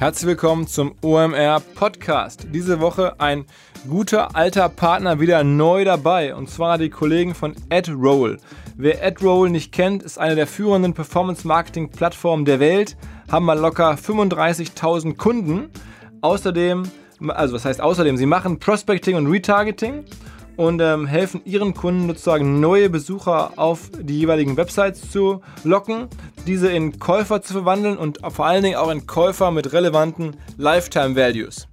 Herzlich willkommen zum OMR Podcast. Diese Woche ein guter alter Partner wieder neu dabei und zwar die Kollegen von AdRoll. Wer AdRoll nicht kennt, ist eine der führenden Performance Marketing Plattformen der Welt, haben mal locker 35.000 Kunden. Außerdem, also was heißt außerdem, sie machen Prospecting und Retargeting und ähm, helfen ihren Kunden sozusagen neue Besucher auf die jeweiligen Websites zu locken, diese in Käufer zu verwandeln und vor allen Dingen auch in Käufer mit relevanten Lifetime Values.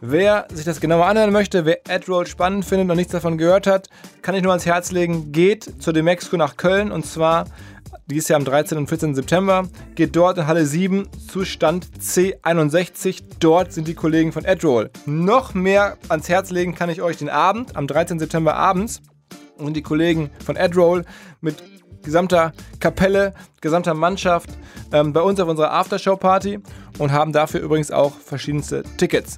Wer sich das genauer anhören möchte, wer AdRoll spannend findet und nichts davon gehört hat, kann ich nur ans Herz legen, geht zur Demexco nach Köln und zwar dieses Jahr am 13. und 14. September. Geht dort in Halle 7 zu Stand C61. Dort sind die Kollegen von AdRoll. Noch mehr ans Herz legen kann ich euch den Abend, am 13. September abends. Und die Kollegen von AdRoll mit gesamter Kapelle, gesamter Mannschaft ähm, bei uns auf unserer Aftershow-Party und haben dafür übrigens auch verschiedenste Tickets.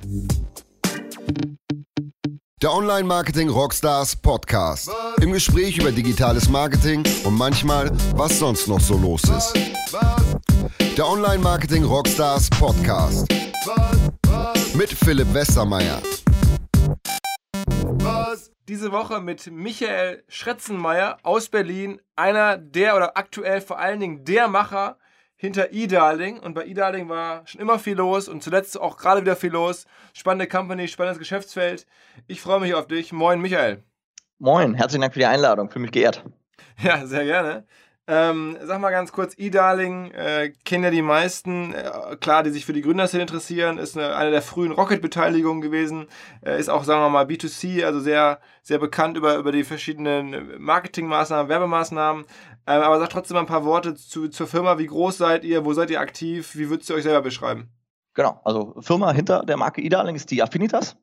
Der Online-Marketing Rockstars Podcast. Im Gespräch über digitales Marketing und manchmal, was sonst noch so los ist. Der Online-Marketing Rockstars Podcast. Mit Philipp Westermeier. Diese Woche mit Michael Schretzenmeier aus Berlin, einer der oder aktuell vor allen Dingen der Macher hinter eDarling und bei eDarling war schon immer viel los und zuletzt auch gerade wieder viel los. Spannende Company, spannendes Geschäftsfeld. Ich freue mich auf dich. Moin, Michael. Moin, herzlichen Dank für die Einladung. Fühle mich geehrt. Ja, sehr gerne. Ähm, sag mal ganz kurz, eDarling äh, kennen ja die meisten, äh, klar, die sich für die Gründerszene interessieren, ist eine, eine der frühen Rocket-Beteiligungen gewesen, äh, ist auch, sagen wir mal, B2C, also sehr, sehr bekannt über, über die verschiedenen Marketingmaßnahmen, Werbemaßnahmen. Ähm, aber sag trotzdem mal ein paar Worte zu, zur Firma. Wie groß seid ihr? Wo seid ihr aktiv? Wie würdest du euch selber beschreiben? Genau, also Firma hinter der Marke eDarling ist die Affinitas.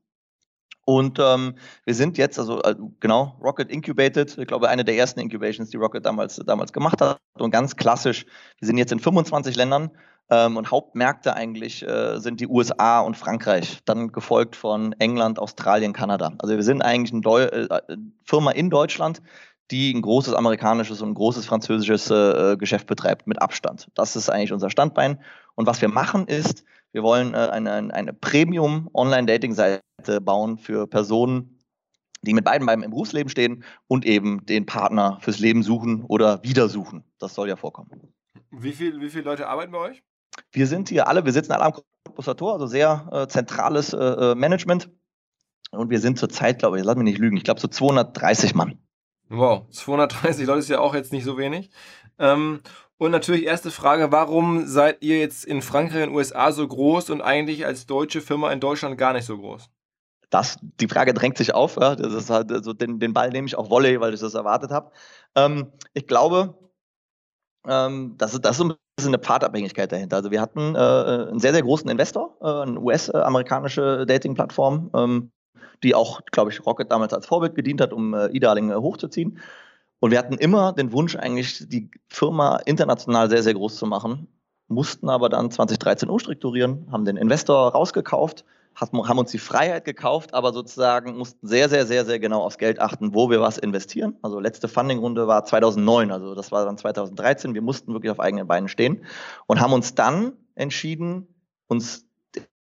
Und ähm, wir sind jetzt, also äh, genau, Rocket Incubated, ich glaube, eine der ersten Incubations, die Rocket damals, damals gemacht hat. Und ganz klassisch, wir sind jetzt in 25 Ländern ähm, und Hauptmärkte eigentlich äh, sind die USA und Frankreich, dann gefolgt von England, Australien, Kanada. Also wir sind eigentlich eine Deu äh, Firma in Deutschland, die ein großes amerikanisches und ein großes französisches äh, Geschäft betreibt, mit Abstand. Das ist eigentlich unser Standbein. Und was wir machen ist, wir wollen äh, eine, eine Premium-Online-Dating-Seite bauen für Personen, die mit beiden Beinen im Berufsleben stehen und eben den Partner fürs Leben suchen oder wieder suchen. Das soll ja vorkommen. Wie, viel, wie viele Leute arbeiten bei euch? Wir sind hier alle, wir sitzen alle am Tor, also sehr äh, zentrales äh, äh, Management. Und wir sind zurzeit, glaube ich, lass mich nicht lügen, ich glaube so 230 Mann. Wow, 230 Leute ist ja auch jetzt nicht so wenig. Ähm, und natürlich erste Frage, warum seid ihr jetzt in Frankreich und USA so groß und eigentlich als deutsche Firma in Deutschland gar nicht so groß? Das, die Frage drängt sich auf. Ja. Das ist halt, also den, den Ball nehme ich auch Volley, weil ich das erwartet habe. Ähm, ich glaube, ähm, das, ist, das ist ein bisschen eine Pfadabhängigkeit dahinter. Also wir hatten äh, einen sehr, sehr großen Investor, äh, eine US-amerikanische Dating-Plattform, ähm, die auch, glaube ich, Rocket damals als Vorbild gedient hat, um äh, E-Darling äh, hochzuziehen. Und wir hatten immer den Wunsch, eigentlich die Firma international sehr, sehr groß zu machen, mussten aber dann 2013 umstrukturieren, haben den Investor rausgekauft, haben uns die Freiheit gekauft, aber sozusagen mussten sehr, sehr, sehr, sehr genau aufs Geld achten, wo wir was investieren. Also letzte Funding-Runde war 2009, also das war dann 2013. Wir mussten wirklich auf eigenen Beinen stehen und haben uns dann entschieden, uns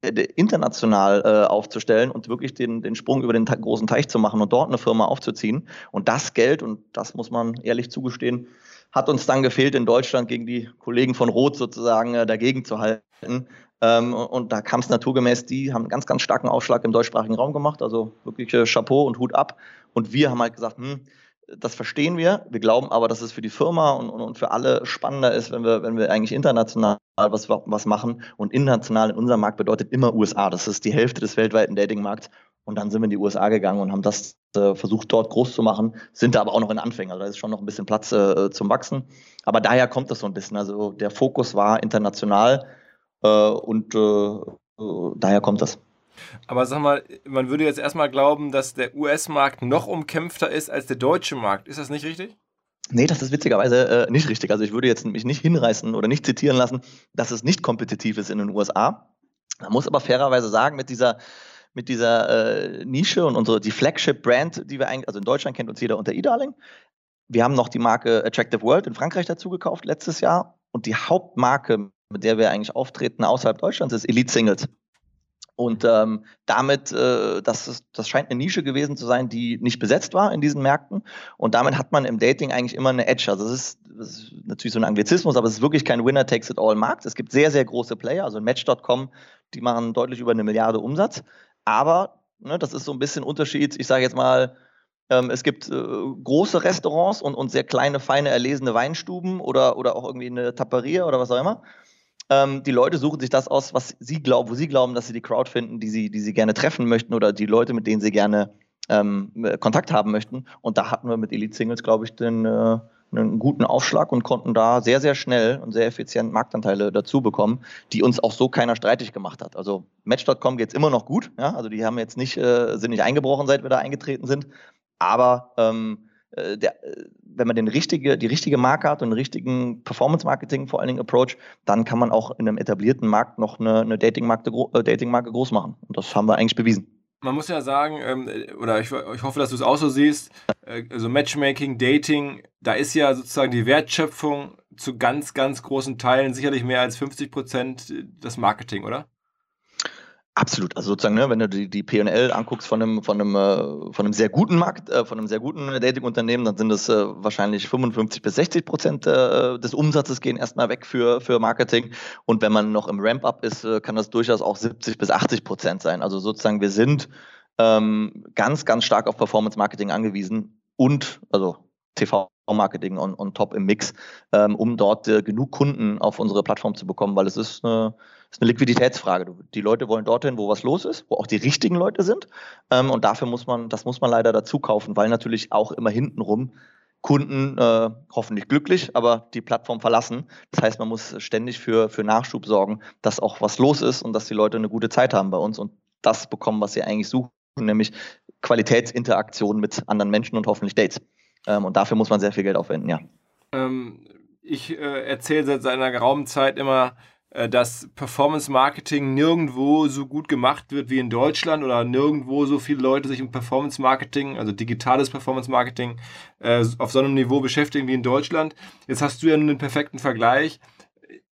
international äh, aufzustellen und wirklich den, den Sprung über den großen Teich zu machen und dort eine Firma aufzuziehen. Und das Geld, und das muss man ehrlich zugestehen, hat uns dann gefehlt, in Deutschland gegen die Kollegen von Roth sozusagen äh, dagegen zu halten. Ähm, und da kam es naturgemäß, die haben einen ganz, ganz starken Aufschlag im deutschsprachigen Raum gemacht, also wirklich äh, Chapeau und Hut ab. Und wir haben halt gesagt, hm, das verstehen wir. Wir glauben aber, dass es für die Firma und, und, und, für alle spannender ist, wenn wir, wenn wir eigentlich international was, was machen. Und international in unserem Markt bedeutet immer USA. Das ist die Hälfte des weltweiten Datingmarkts. Und dann sind wir in die USA gegangen und haben das äh, versucht, dort groß zu machen, sind da aber auch noch in Anfängen. Also da ist schon noch ein bisschen Platz äh, zum Wachsen. Aber daher kommt das so ein bisschen. Also der Fokus war international äh, und äh, daher kommt das. Aber sag mal, man würde jetzt erstmal glauben, dass der US-Markt noch umkämpfter ist als der deutsche Markt. Ist das nicht richtig? Nee, das ist witzigerweise äh, nicht richtig. Also ich würde jetzt mich nicht hinreißen oder nicht zitieren lassen, dass es nicht kompetitiv ist in den USA. Man muss aber fairerweise sagen, mit dieser mit dieser äh, Nische und unsere die Flagship Brand, die wir eigentlich, also in Deutschland kennt uns jeder unter eDarling. Wir haben noch die Marke Attractive World in Frankreich dazu gekauft letztes Jahr und die Hauptmarke mit der wir eigentlich auftreten außerhalb Deutschlands, ist Elite Singles. Und ähm, damit, äh, das, ist, das scheint eine Nische gewesen zu sein, die nicht besetzt war in diesen Märkten. Und damit hat man im Dating eigentlich immer eine Edge. Also das ist, das ist natürlich so ein Anglizismus, aber es ist wirklich kein Winner-Takes-it-all-Markt. Es gibt sehr, sehr große Player, also Match.com, die machen deutlich über eine Milliarde Umsatz. Aber ne, das ist so ein bisschen Unterschied, ich sage jetzt mal, ähm, es gibt äh, große Restaurants und, und sehr kleine, feine, erlesene Weinstuben oder, oder auch irgendwie eine Taperia oder was auch immer. Ähm, die Leute suchen sich das aus, was sie glauben, wo sie glauben, dass sie die Crowd finden, die sie, die sie gerne treffen möchten oder die Leute, mit denen sie gerne ähm, Kontakt haben möchten. Und da hatten wir mit Elite Singles, glaube ich, den, äh, einen guten Aufschlag und konnten da sehr, sehr schnell und sehr effizient Marktanteile dazu bekommen, die uns auch so keiner streitig gemacht hat. Also Match.com geht es immer noch gut. Ja? Also die haben jetzt nicht, äh, sind nicht eingebrochen, seit wir da eingetreten sind. Aber ähm, äh, der, äh, wenn man den richtige, die richtige Marke hat und einen richtigen Performance-Marketing vor allen Dingen Approach, dann kann man auch in einem etablierten Markt noch eine, eine Dating-Marke äh, Dating groß machen. Und das haben wir eigentlich bewiesen. Man muss ja sagen, ähm, oder ich, ich, hoffe, dass du es auch so siehst, äh, also Matchmaking, Dating, da ist ja sozusagen die Wertschöpfung zu ganz, ganz großen Teilen sicherlich mehr als 50 Prozent das Marketing, oder? Absolut. Also sozusagen, ne, wenn du die, die PL anguckst von einem, von einem, äh, von einem sehr guten Markt, äh, von einem sehr guten Dating-Unternehmen, dann sind es äh, wahrscheinlich 55 bis 60 Prozent äh, des Umsatzes gehen erstmal weg für, für Marketing. Und wenn man noch im Ramp-up ist, äh, kann das durchaus auch 70 bis 80 Prozent sein. Also sozusagen, wir sind ähm, ganz, ganz stark auf Performance-Marketing angewiesen und, also TV-Marketing on top im Mix, ähm, um dort äh, genug Kunden auf unsere Plattform zu bekommen, weil es ist eine ist eine Liquiditätsfrage. Die Leute wollen dorthin, wo was los ist, wo auch die richtigen Leute sind. Ähm, und dafür muss man, das muss man leider dazu kaufen, weil natürlich auch immer hintenrum Kunden äh, hoffentlich glücklich, aber die Plattform verlassen. Das heißt, man muss ständig für, für Nachschub sorgen, dass auch was los ist und dass die Leute eine gute Zeit haben bei uns und das bekommen, was sie eigentlich suchen, nämlich Qualitätsinteraktion mit anderen Menschen und hoffentlich Dates. Ähm, und dafür muss man sehr viel Geld aufwenden, ja. Ähm, ich äh, erzähle seit einer geraumen Zeit immer, dass Performance Marketing nirgendwo so gut gemacht wird wie in Deutschland oder nirgendwo so viele Leute sich im Performance Marketing, also digitales Performance Marketing, äh, auf so einem Niveau beschäftigen wie in Deutschland. Jetzt hast du ja einen perfekten Vergleich.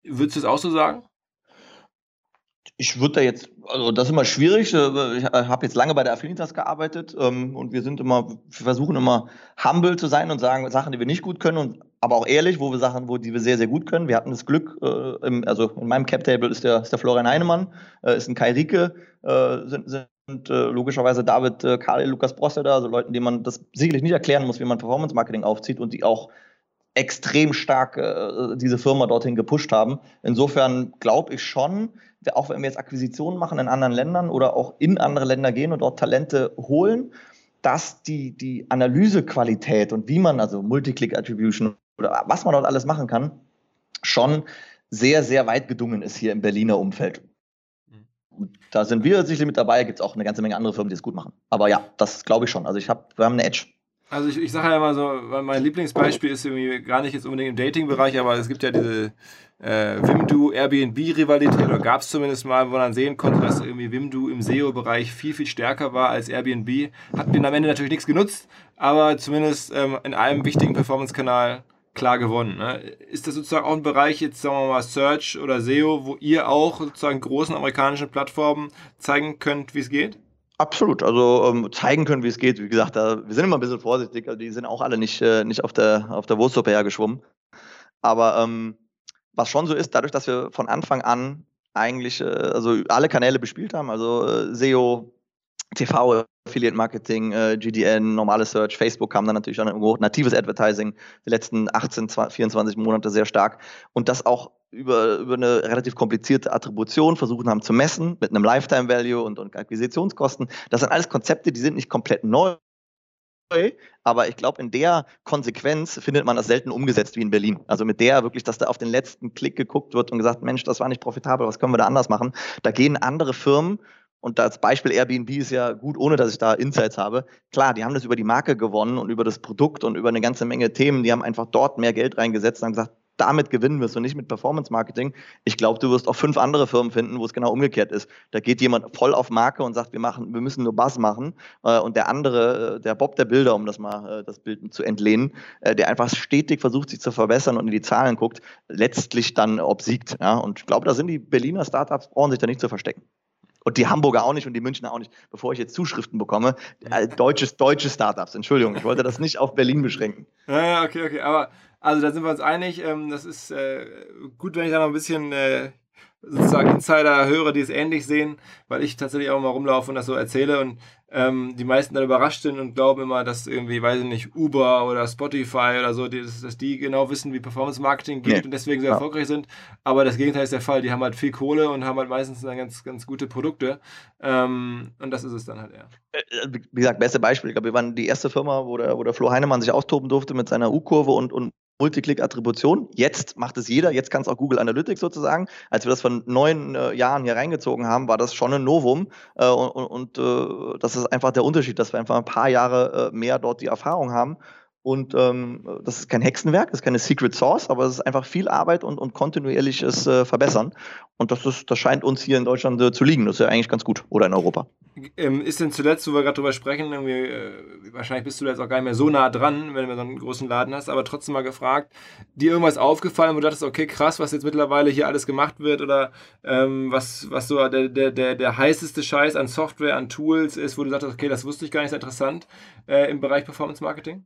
Würdest du es auch so sagen? Ich würde da jetzt, also das ist immer schwierig. Äh, ich habe jetzt lange bei der Affinitas gearbeitet ähm, und wir sind immer, wir versuchen immer humble zu sein und sagen Sachen, die wir nicht gut können und aber auch ehrlich, wo wir Sachen, wo die wir sehr, sehr gut können. Wir hatten das Glück, äh, im, also in meinem Cap-Table ist der, ist der Florian Heinemann, äh, ist ein Kai Rieke, äh, sind, sind äh, logischerweise David äh, Karl, Lukas Brosse da, also Leuten, denen man das sicherlich nicht erklären muss, wie man Performance-Marketing aufzieht und die auch extrem stark äh, diese Firma dorthin gepusht haben. Insofern glaube ich schon, auch wenn wir jetzt Akquisitionen machen in anderen Ländern oder auch in andere Länder gehen und dort Talente holen, dass die, die Analysequalität und wie man, also Multiclick-Attribution oder was man dort alles machen kann, schon sehr, sehr weit gedungen ist hier im Berliner Umfeld. Und da sind wir sicherlich mit dabei, gibt es auch eine ganze Menge andere Firmen, die es gut machen. Aber ja, das glaube ich schon. Also ich habe, wir haben eine Edge. Also ich, ich sage ja immer so, mein Lieblingsbeispiel ist irgendwie gar nicht jetzt unbedingt im Dating-Bereich, aber es gibt ja diese äh, Wimdu Airbnb-Rivalität, oder gab es zumindest mal, wo man sehen konnte, dass irgendwie Wimdu im SEO-Bereich viel, viel stärker war als Airbnb. Hat den am Ende natürlich nichts genutzt, aber zumindest ähm, in einem wichtigen Performance-Kanal klar gewonnen. Ne? Ist das sozusagen auch ein Bereich, jetzt sagen wir mal Search oder SEO, wo ihr auch sozusagen großen amerikanischen Plattformen zeigen könnt, wie es geht? Absolut, also ähm, zeigen können, wie es geht. Wie gesagt, da, wir sind immer ein bisschen vorsichtig, also die sind auch alle nicht, äh, nicht auf der, auf der Wurstsuppe hergeschwommen. Aber ähm, was schon so ist, dadurch, dass wir von Anfang an eigentlich äh, also alle Kanäle bespielt haben, also äh, SEO, TV, Affiliate Marketing, äh, GDN, normale Search, Facebook kam dann natürlich auch irgendwo, natives Advertising, die letzten 18, 20, 24 Monate sehr stark und das auch über, über eine relativ komplizierte Attribution versuchen haben zu messen mit einem Lifetime Value und, und Akquisitionskosten. Das sind alles Konzepte, die sind nicht komplett neu, aber ich glaube, in der Konsequenz findet man das selten umgesetzt wie in Berlin. Also mit der wirklich, dass da auf den letzten Klick geguckt wird und gesagt, Mensch, das war nicht profitabel, was können wir da anders machen? Da gehen andere Firmen und das Beispiel Airbnb ist ja gut, ohne dass ich da Insights habe. Klar, die haben das über die Marke gewonnen und über das Produkt und über eine ganze Menge Themen. Die haben einfach dort mehr Geld reingesetzt und haben gesagt, damit gewinnen wirst und nicht mit Performance Marketing, ich glaube, du wirst auch fünf andere Firmen finden, wo es genau umgekehrt ist. Da geht jemand voll auf Marke und sagt, wir machen, wir müssen nur Bass machen. Äh, und der andere, äh, der Bob der Bilder, um das mal äh, das Bild zu entlehnen, der einfach stetig versucht, sich zu verbessern und in die Zahlen guckt, letztlich dann obsiegt. Und ich glaube, da sind die Berliner Startups, brauchen sich da nicht zu verstecken. Und die Hamburger auch nicht und die Münchner auch nicht, bevor ich jetzt Zuschriften bekomme. Äh, deutsches, deutsche Startups, Entschuldigung, ich wollte das nicht auf Berlin beschränken. Ja, okay, okay. Aber also da sind wir uns einig. Ähm, das ist äh, gut, wenn ich da noch ein bisschen äh, sozusagen Insider höre, die es ähnlich sehen, weil ich tatsächlich auch mal rumlaufe und das so erzähle und ähm, die meisten dann überrascht sind und glauben immer, dass irgendwie, weiß ich nicht, Uber oder Spotify oder so, die, dass, die genau wissen, wie Performance Marketing geht nee. und deswegen so ja. erfolgreich sind. Aber das Gegenteil ist der Fall. Die haben halt viel Kohle und haben halt meistens dann ganz, ganz gute Produkte. Ähm, und das ist es dann halt eher. Äh, äh, wie gesagt, beste Beispiel. Ich glaube, wir waren die erste Firma, wo der, wo der Flo Heinemann sich austoben durfte mit seiner U-Kurve und, und Multiclick-Attribution. Jetzt macht es jeder, jetzt kann es auch Google Analytics sozusagen. Als wir das von neun äh, Jahren hier reingezogen haben, war das schon ein Novum. Äh, und, und äh, das ist einfach der Unterschied, dass wir einfach ein paar Jahre äh, mehr dort die Erfahrung haben und ähm, das ist kein Hexenwerk, das ist keine Secret Source, aber es ist einfach viel Arbeit und, und kontinuierliches äh, Verbessern. Und das, ist, das scheint uns hier in Deutschland äh, zu liegen. Das ist ja eigentlich ganz gut. Oder in Europa. Ähm, ist denn zuletzt, wo wir gerade drüber sprechen, äh, wahrscheinlich bist du jetzt auch gar nicht mehr so nah dran, wenn du so einen großen Laden hast, aber trotzdem mal gefragt, dir irgendwas aufgefallen, wo du dachtest, okay, krass, was jetzt mittlerweile hier alles gemacht wird oder ähm, was, was so der, der, der, der heißeste Scheiß an Software, an Tools ist, wo du sagst, okay, das wusste ich gar nicht, ist interessant äh, im Bereich Performance Marketing?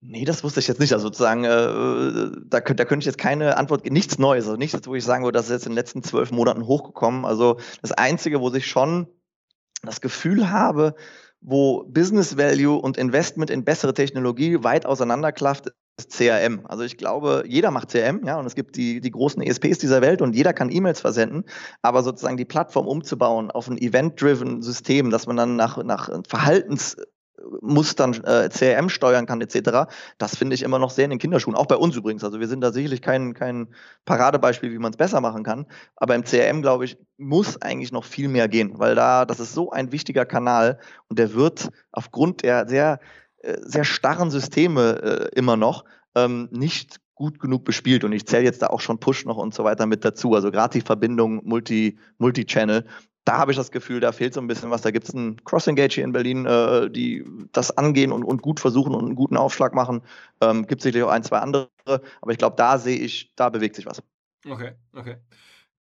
Nee, das wusste ich jetzt nicht. Also sozusagen, äh, da, da könnte ich jetzt keine Antwort, nichts Neues, also nichts, wo ich sagen würde, das ist jetzt in den letzten zwölf Monaten hochgekommen. Also das Einzige, wo sich schon das Gefühl habe, wo Business Value und Investment in bessere Technologie weit auseinanderklafft, ist CRM. Also ich glaube, jeder macht CRM, ja, und es gibt die, die großen ESPs dieser Welt und jeder kann E-Mails versenden, aber sozusagen die Plattform umzubauen auf ein Event-driven System, dass man dann nach, nach Verhaltens Mustern äh, CRM steuern kann etc. Das finde ich immer noch sehr in den Kinderschuhen. Auch bei uns übrigens. Also wir sind da sicherlich kein, kein Paradebeispiel, wie man es besser machen kann. Aber im CRM, glaube ich, muss eigentlich noch viel mehr gehen, weil da, das ist so ein wichtiger Kanal und der wird aufgrund der sehr, äh, sehr starren Systeme äh, immer noch ähm, nicht gut genug bespielt. Und ich zähle jetzt da auch schon Push noch und so weiter mit dazu. Also gerade die Verbindung Multi, Multi-Channel, da habe ich das Gefühl, da fehlt so ein bisschen was. Da gibt es ein Cross-Engage hier in Berlin, äh, die das angehen und, und, gut versuchen und einen guten Aufschlag machen. Ähm, gibt sicherlich auch ein, zwei andere, aber ich glaube, da sehe ich, da bewegt sich was. Okay, okay.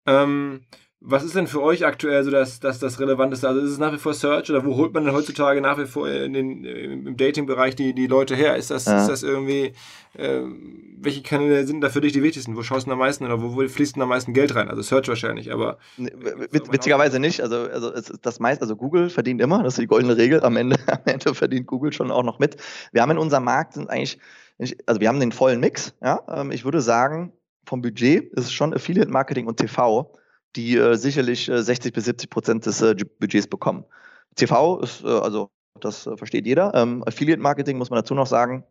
Ähm, was ist denn für euch aktuell so das, das, das Relevanteste? Also ist es nach wie vor Search oder wo holt man denn heutzutage nach wie vor in den, im Dating-Bereich die, die Leute her? Ist das, ja. ist das irgendwie, äh, welche Kanäle sind da für dich die wichtigsten? Wo schaust du am meisten oder wo, wo fließt denn am meisten Geld rein? Also Search wahrscheinlich, aber. Witzigerweise nicht. Also, also das meiste, also Google verdient immer, das ist die goldene Regel. Am Ende, am Ende verdient Google schon auch noch mit. Wir haben in unserem Markt sind eigentlich, also wir haben den vollen Mix, ja. Ähm, ich würde sagen, vom Budget ist es schon Affiliate Marketing und TV die äh, sicherlich äh, 60 bis 70 Prozent des äh, Budgets bekommen. TV ist, äh, also das äh, versteht jeder. Ähm, Affiliate Marketing muss man dazu noch sagen.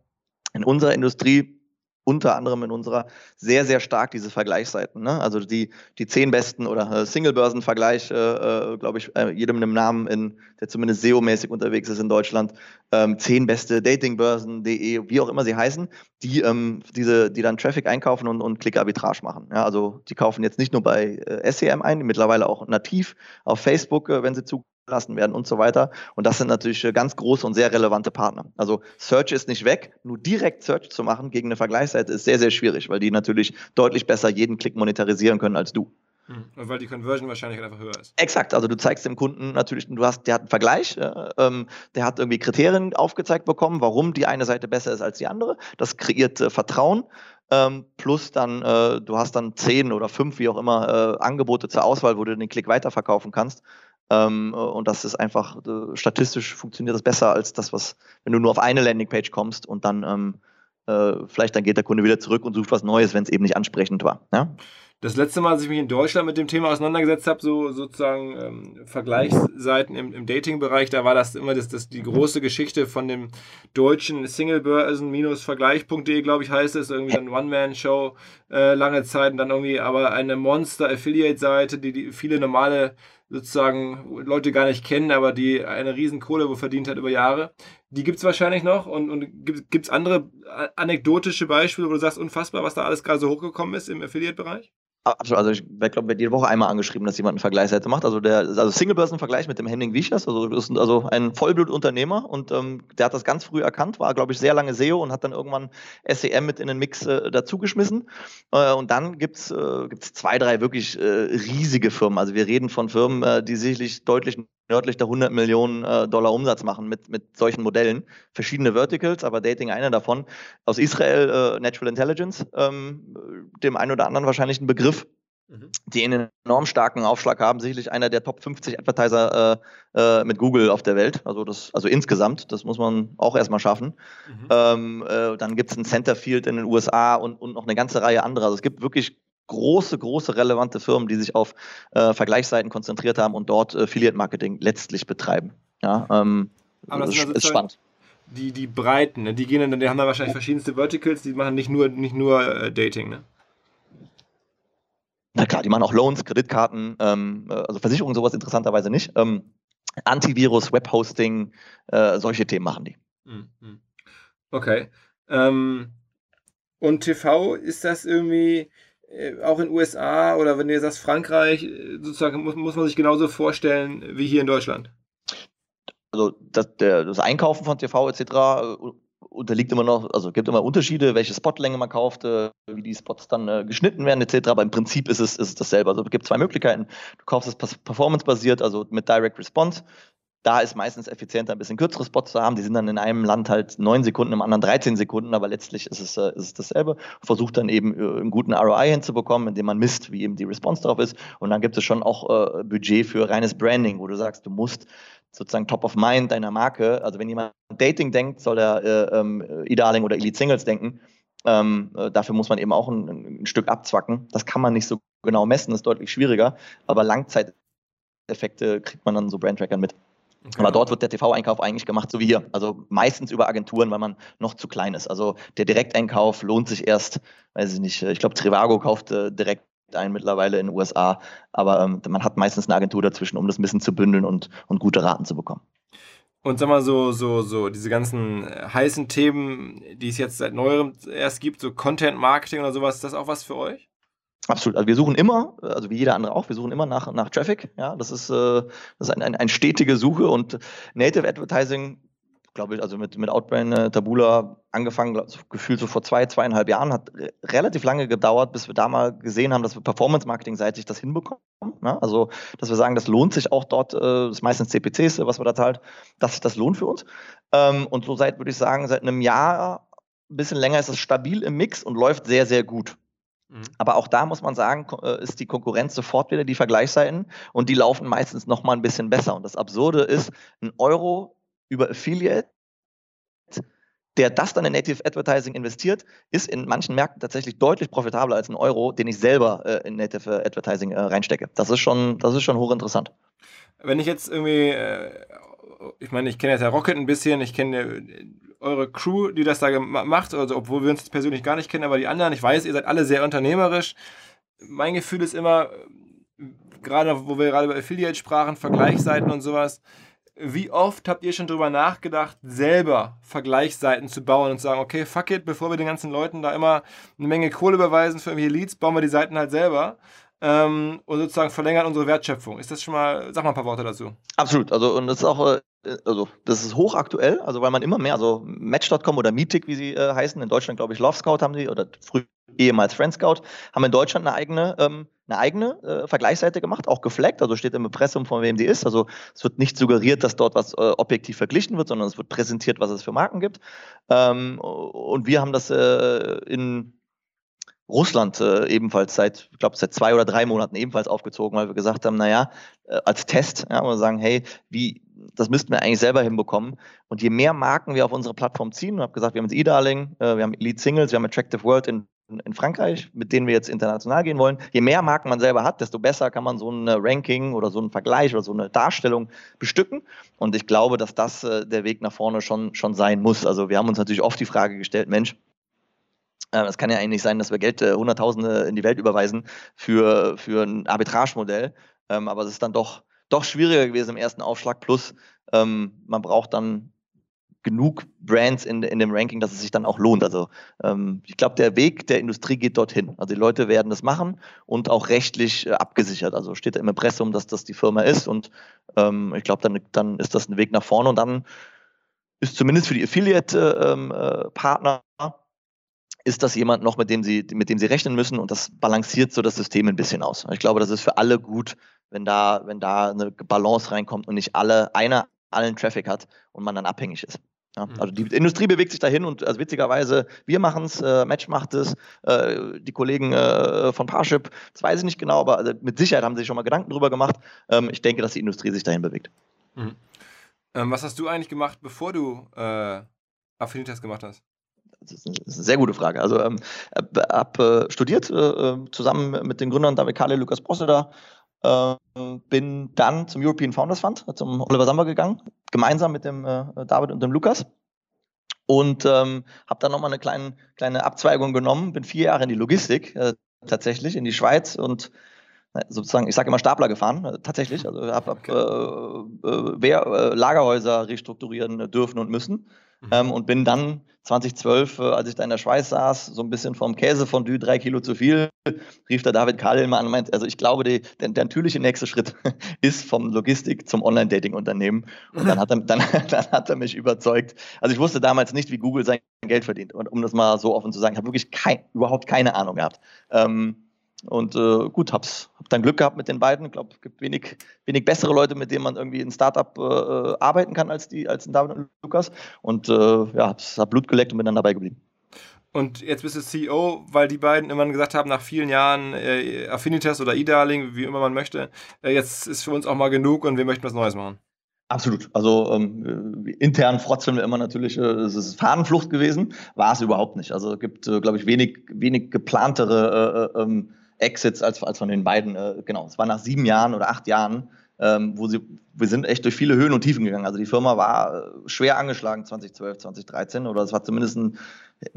In unserer Industrie unter anderem in unserer sehr, sehr stark diese Vergleichsseiten. Ne? Also die, die zehn besten oder äh, Single-Börsen-Vergleich, äh, äh, glaube ich, äh, jedem einem Namen, in, der zumindest SEO-mäßig unterwegs ist in Deutschland. Ähm, zehn beste Datingbörsen.de, wie auch immer sie heißen, die, ähm, diese, die dann Traffic einkaufen und, und Klick-Arbitrage machen. Ja, also die kaufen jetzt nicht nur bei SEM ein, mittlerweile auch nativ auf Facebook, wenn sie zu lassen werden und so weiter. Und das sind natürlich äh, ganz große und sehr relevante Partner. Also Search ist nicht weg, nur direkt Search zu machen gegen eine Vergleichsseite ist sehr, sehr schwierig, weil die natürlich deutlich besser jeden Klick monetarisieren können als du. Mhm. Weil die Conversion wahrscheinlich einfach höher ist. Exakt, also du zeigst dem Kunden natürlich, du hast, der hat einen Vergleich, äh, ähm, der hat irgendwie Kriterien aufgezeigt bekommen, warum die eine Seite besser ist als die andere. Das kreiert äh, Vertrauen. Ähm, plus dann, äh, du hast dann zehn oder fünf, wie auch immer, äh, Angebote zur Auswahl, wo du den Klick weiterverkaufen kannst. Ähm, äh, und das ist einfach, äh, statistisch funktioniert das besser als das, was, wenn du nur auf eine Landingpage kommst und dann ähm, äh, vielleicht dann geht der Kunde wieder zurück und sucht was Neues, wenn es eben nicht ansprechend war. Ja? Das letzte Mal, als ich mich in Deutschland mit dem Thema auseinandergesetzt habe, so sozusagen ähm, Vergleichsseiten im, im Dating-Bereich, da war das immer das, das, die große Geschichte von dem deutschen Singlebörsen-vergleich.de, glaube ich, heißt es, irgendwie ein One-Man-Show äh, lange Zeit und dann irgendwie aber eine Monster-Affiliate-Seite, die, die viele normale sozusagen Leute gar nicht kennen, aber die eine riesen Kohle verdient hat über Jahre. Die gibt es wahrscheinlich noch und, und gibt es andere anekdotische Beispiele, wo du sagst, unfassbar, was da alles gerade so hochgekommen ist im Affiliate-Bereich? Absolut. Also ich glaube ich, jede Woche einmal angeschrieben, dass jemand einen Vergleichsseite macht. Also der also Single-Börsen-Vergleich mit dem Henning Wiechers, also ist also ein Vollblutunternehmer und ähm, der hat das ganz früh erkannt, war, glaube ich, sehr lange SEO und hat dann irgendwann SEM mit in den Mix äh, dazugeschmissen. Äh, und dann gibt's äh, zwei, drei wirklich äh, riesige Firmen. Also wir reden von Firmen, äh, die sicherlich deutlich nördlich der 100 Millionen äh, Dollar Umsatz machen mit, mit solchen Modellen. Verschiedene Verticals, aber Dating einer davon. Aus Israel äh, Natural Intelligence, ähm, dem einen oder anderen wahrscheinlich ein Begriff, mhm. die einen enorm starken Aufschlag haben. Sicherlich einer der Top 50 Advertiser äh, äh, mit Google auf der Welt. Also, das, also insgesamt, das muss man auch erstmal schaffen. Mhm. Ähm, äh, dann gibt es ein Centerfield in den USA und, und noch eine ganze Reihe anderer. Also es gibt wirklich große, große relevante Firmen, die sich auf äh, Vergleichsseiten konzentriert haben und dort äh, Affiliate-Marketing letztlich betreiben. Ja, ähm, Aber das ist, ist spannend. Die, die Breiten, ne? die gehen dann, die haben da wahrscheinlich verschiedenste Verticals, die machen nicht nur, nicht nur äh, Dating, ne? Na klar, die machen auch Loans, Kreditkarten, ähm, äh, also Versicherungen sowas interessanterweise nicht. Ähm, Antivirus, Webhosting, äh, solche Themen machen die. Hm, hm. Okay. Ähm, und TV, ist das irgendwie, auch in USA oder wenn du sagst Frankreich, äh, sozusagen muss, muss man sich genauso vorstellen wie hier in Deutschland? Also das, der, das Einkaufen von TV etc. Äh, unterliegt immer noch, also gibt immer Unterschiede, welche Spotlänge man kauft, wie die Spots dann äh, geschnitten werden etc. Aber im Prinzip ist es, ist es dasselbe. Also es gibt zwei Möglichkeiten. Du kaufst es performance-basiert, also mit Direct Response. Da ist meistens effizienter, ein bisschen kürzere Spots zu haben. Die sind dann in einem Land halt neun Sekunden, im anderen 13 Sekunden, aber letztlich ist es, äh, ist es dasselbe. Versucht dann eben äh, einen guten ROI hinzubekommen, indem man misst, wie eben die Response drauf ist. Und dann gibt es schon auch äh, Budget für reines Branding, wo du sagst, du musst sozusagen top of mind deiner Marke. Also wenn jemand Dating denkt, soll er äh, ähm, E-Darling oder Elite Singles denken. Ähm, äh, dafür muss man eben auch ein, ein, Stück abzwacken. Das kann man nicht so genau messen, ist deutlich schwieriger, aber Langzeiteffekte kriegt man dann so Brandtrackern mit. Okay. Aber dort wird der TV-Einkauf eigentlich gemacht, so wie hier. Also meistens über Agenturen, weil man noch zu klein ist. Also der Direkteinkauf lohnt sich erst, weiß ich nicht, ich glaube, Trivago kauft äh, direkt ein mittlerweile in den USA, aber ähm, man hat meistens eine Agentur dazwischen, um das ein bisschen zu bündeln und, und gute Raten zu bekommen. Und sag mal, so, so, so, diese ganzen heißen Themen, die es jetzt seit neuerem erst gibt, so Content Marketing oder sowas, ist das auch was für euch? Absolut. Also wir suchen immer, also wie jeder andere auch, wir suchen immer nach, nach Traffic. Ja, das ist, äh, das ist ein, ein, ein stetige Suche und Native Advertising, glaube ich, also mit, mit Outbrain äh, Tabula angefangen, glaub, gefühlt so vor zwei, zweieinhalb Jahren, hat relativ lange gedauert, bis wir da mal gesehen haben, dass wir Performance-Marketing-seitig das hinbekommen. Ja? Also, dass wir sagen, das lohnt sich auch dort, äh, das ist meistens CPCs, was wir da zahlt, dass sich das lohnt für uns. Ähm, und so seit, würde ich sagen, seit einem Jahr, ein bisschen länger ist es stabil im Mix und läuft sehr, sehr gut. Mhm. Aber auch da muss man sagen, äh, ist die Konkurrenz sofort wieder die Vergleichsseiten und die laufen meistens noch mal ein bisschen besser. Und das Absurde ist, ein Euro über Affiliate, der das dann in Native Advertising investiert, ist in manchen Märkten tatsächlich deutlich profitabler als ein Euro, den ich selber äh, in Native Advertising reinstecke. Das ist schon, das ist schon hochinteressant. Wenn ich jetzt irgendwie, ich meine, ich kenne jetzt ja Rocket ein bisschen, ich kenne eure Crew, die das da macht, also obwohl wir uns persönlich gar nicht kennen, aber die anderen, ich weiß, ihr seid alle sehr unternehmerisch. Mein Gefühl ist immer, gerade wo wir gerade über Affiliate sprachen, Vergleichsseiten und sowas, wie oft habt ihr schon darüber nachgedacht, selber Vergleichsseiten zu bauen und zu sagen, okay, fuck it, bevor wir den ganzen Leuten da immer eine Menge Kohle überweisen für irgendwelche Leads, bauen wir die Seiten halt selber ähm, und sozusagen verlängern unsere Wertschöpfung. Ist das schon mal, sag mal ein paar Worte dazu. Absolut, also und das ist auch äh, äh, also das ist hochaktuell, also weil man immer mehr, also Match.com oder Meetic, wie sie äh, heißen, in Deutschland glaube ich Love Scout haben sie oder früher ehemals Friend Scout, haben in Deutschland eine eigene, ähm, eine eigene äh, Vergleichsseite gemacht, auch gefleckt, also steht im Impressum, von wem die ist. Also es wird nicht suggeriert, dass dort was äh, objektiv verglichen wird, sondern es wird präsentiert, was es für Marken gibt. Ähm, und wir haben das äh, in Russland äh, ebenfalls seit, ich glaube, seit zwei oder drei Monaten ebenfalls aufgezogen, weil wir gesagt haben, naja, äh, als Test, ja, wir sagen, hey, wie, das müssten wir eigentlich selber hinbekommen. Und je mehr Marken wir auf unsere Plattform ziehen, ich habe gesagt, wir haben jetzt E-Darling, äh, wir haben Elite Singles, wir haben Attractive World in, in Frankreich, mit denen wir jetzt international gehen wollen. Je mehr Marken man selber hat, desto besser kann man so ein Ranking oder so einen Vergleich oder so eine Darstellung bestücken. Und ich glaube, dass das äh, der Weg nach vorne schon, schon sein muss. Also wir haben uns natürlich oft die Frage gestellt, Mensch, äh, es kann ja eigentlich nicht sein, dass wir Geld äh, Hunderttausende in die Welt überweisen für, für ein Arbitragemodell. Ähm, aber es ist dann doch, doch schwieriger gewesen im ersten Aufschlag. Plus, ähm, man braucht dann genug Brands in, in dem Ranking, dass es sich dann auch lohnt. Also ähm, ich glaube, der Weg der Industrie geht dorthin. Also die Leute werden das machen und auch rechtlich äh, abgesichert. Also steht da im Impressum, dass das die Firma ist und ähm, ich glaube, dann, dann ist das ein Weg nach vorne und dann ist zumindest für die Affiliate-Partner äh, ist das jemand noch, mit dem sie, mit dem sie rechnen müssen und das balanciert so das System ein bisschen aus. Ich glaube, das ist für alle gut, wenn da, wenn da eine Balance reinkommt und nicht alle, einer allen Traffic hat und man dann abhängig ist. Ja, mhm. also die Industrie bewegt sich dahin und also witzigerweise, wir machen es, äh, Match macht es, äh, die Kollegen äh, von Parship, das weiß ich nicht genau, aber also mit Sicherheit haben sie sich schon mal Gedanken drüber gemacht. Ähm, ich denke, dass die Industrie sich dahin bewegt. Mhm. Ähm, was hast du eigentlich gemacht, bevor du äh, Affinitas gemacht hast? Das ist eine sehr gute Frage. Also ähm, habe äh, studiert äh, äh, zusammen mit den Gründern David Kahle, Lukas Brosseder, äh, bin dann zum European Founders Fund, zum Oliver Samba gegangen, gemeinsam mit dem äh, David und dem Lukas. Und ähm, habe dann nochmal eine kleine, kleine Abzweigung genommen, bin vier Jahre in die Logistik äh, tatsächlich, in die Schweiz und sozusagen, ich sage immer Stapler gefahren, äh, tatsächlich. Also habe hab, äh, äh, Lagerhäuser restrukturieren dürfen und müssen. Mhm. Ähm, und bin dann 2012, äh, als ich da in der Schweiz saß, so ein bisschen vom Käsefondue, drei Kilo zu viel, rief der David Kahlmann an und meint, also ich glaube, die, der, der, natürliche nächste Schritt ist vom Logistik zum Online-Dating-Unternehmen. Und dann hat, er, dann, dann hat er mich überzeugt. Also ich wusste damals nicht, wie Google sein Geld verdient. Und um das mal so offen zu sagen, ich habe wirklich kein, überhaupt keine Ahnung gehabt. Ähm, und äh, gut, hab's, hab dann Glück gehabt mit den beiden. Ich glaube, es gibt wenig, wenig bessere Leute, mit denen man irgendwie in Startup äh, arbeiten kann als die, als David und Lukas. Und äh, ja, hab's, hab Blut geleckt und bin dann dabei geblieben. Und jetzt bist du CEO, weil die beiden immer gesagt haben, nach vielen Jahren äh, Affinitas oder E-Darling, wie immer man möchte, äh, jetzt ist für uns auch mal genug und wir möchten was Neues machen. Absolut. Also ähm, intern frotzeln wir immer natürlich, äh, es ist Fahnenflucht gewesen, war es überhaupt nicht. Also es gibt, äh, glaube ich, wenig, wenig geplantere äh, äh ähm, Exits als, als von den beiden. Äh, genau, es war nach sieben Jahren oder acht Jahren, ähm, wo sie, wir sind echt durch viele Höhen und Tiefen gegangen. Also die Firma war äh, schwer angeschlagen 2012, 2013 oder es war zumindest ein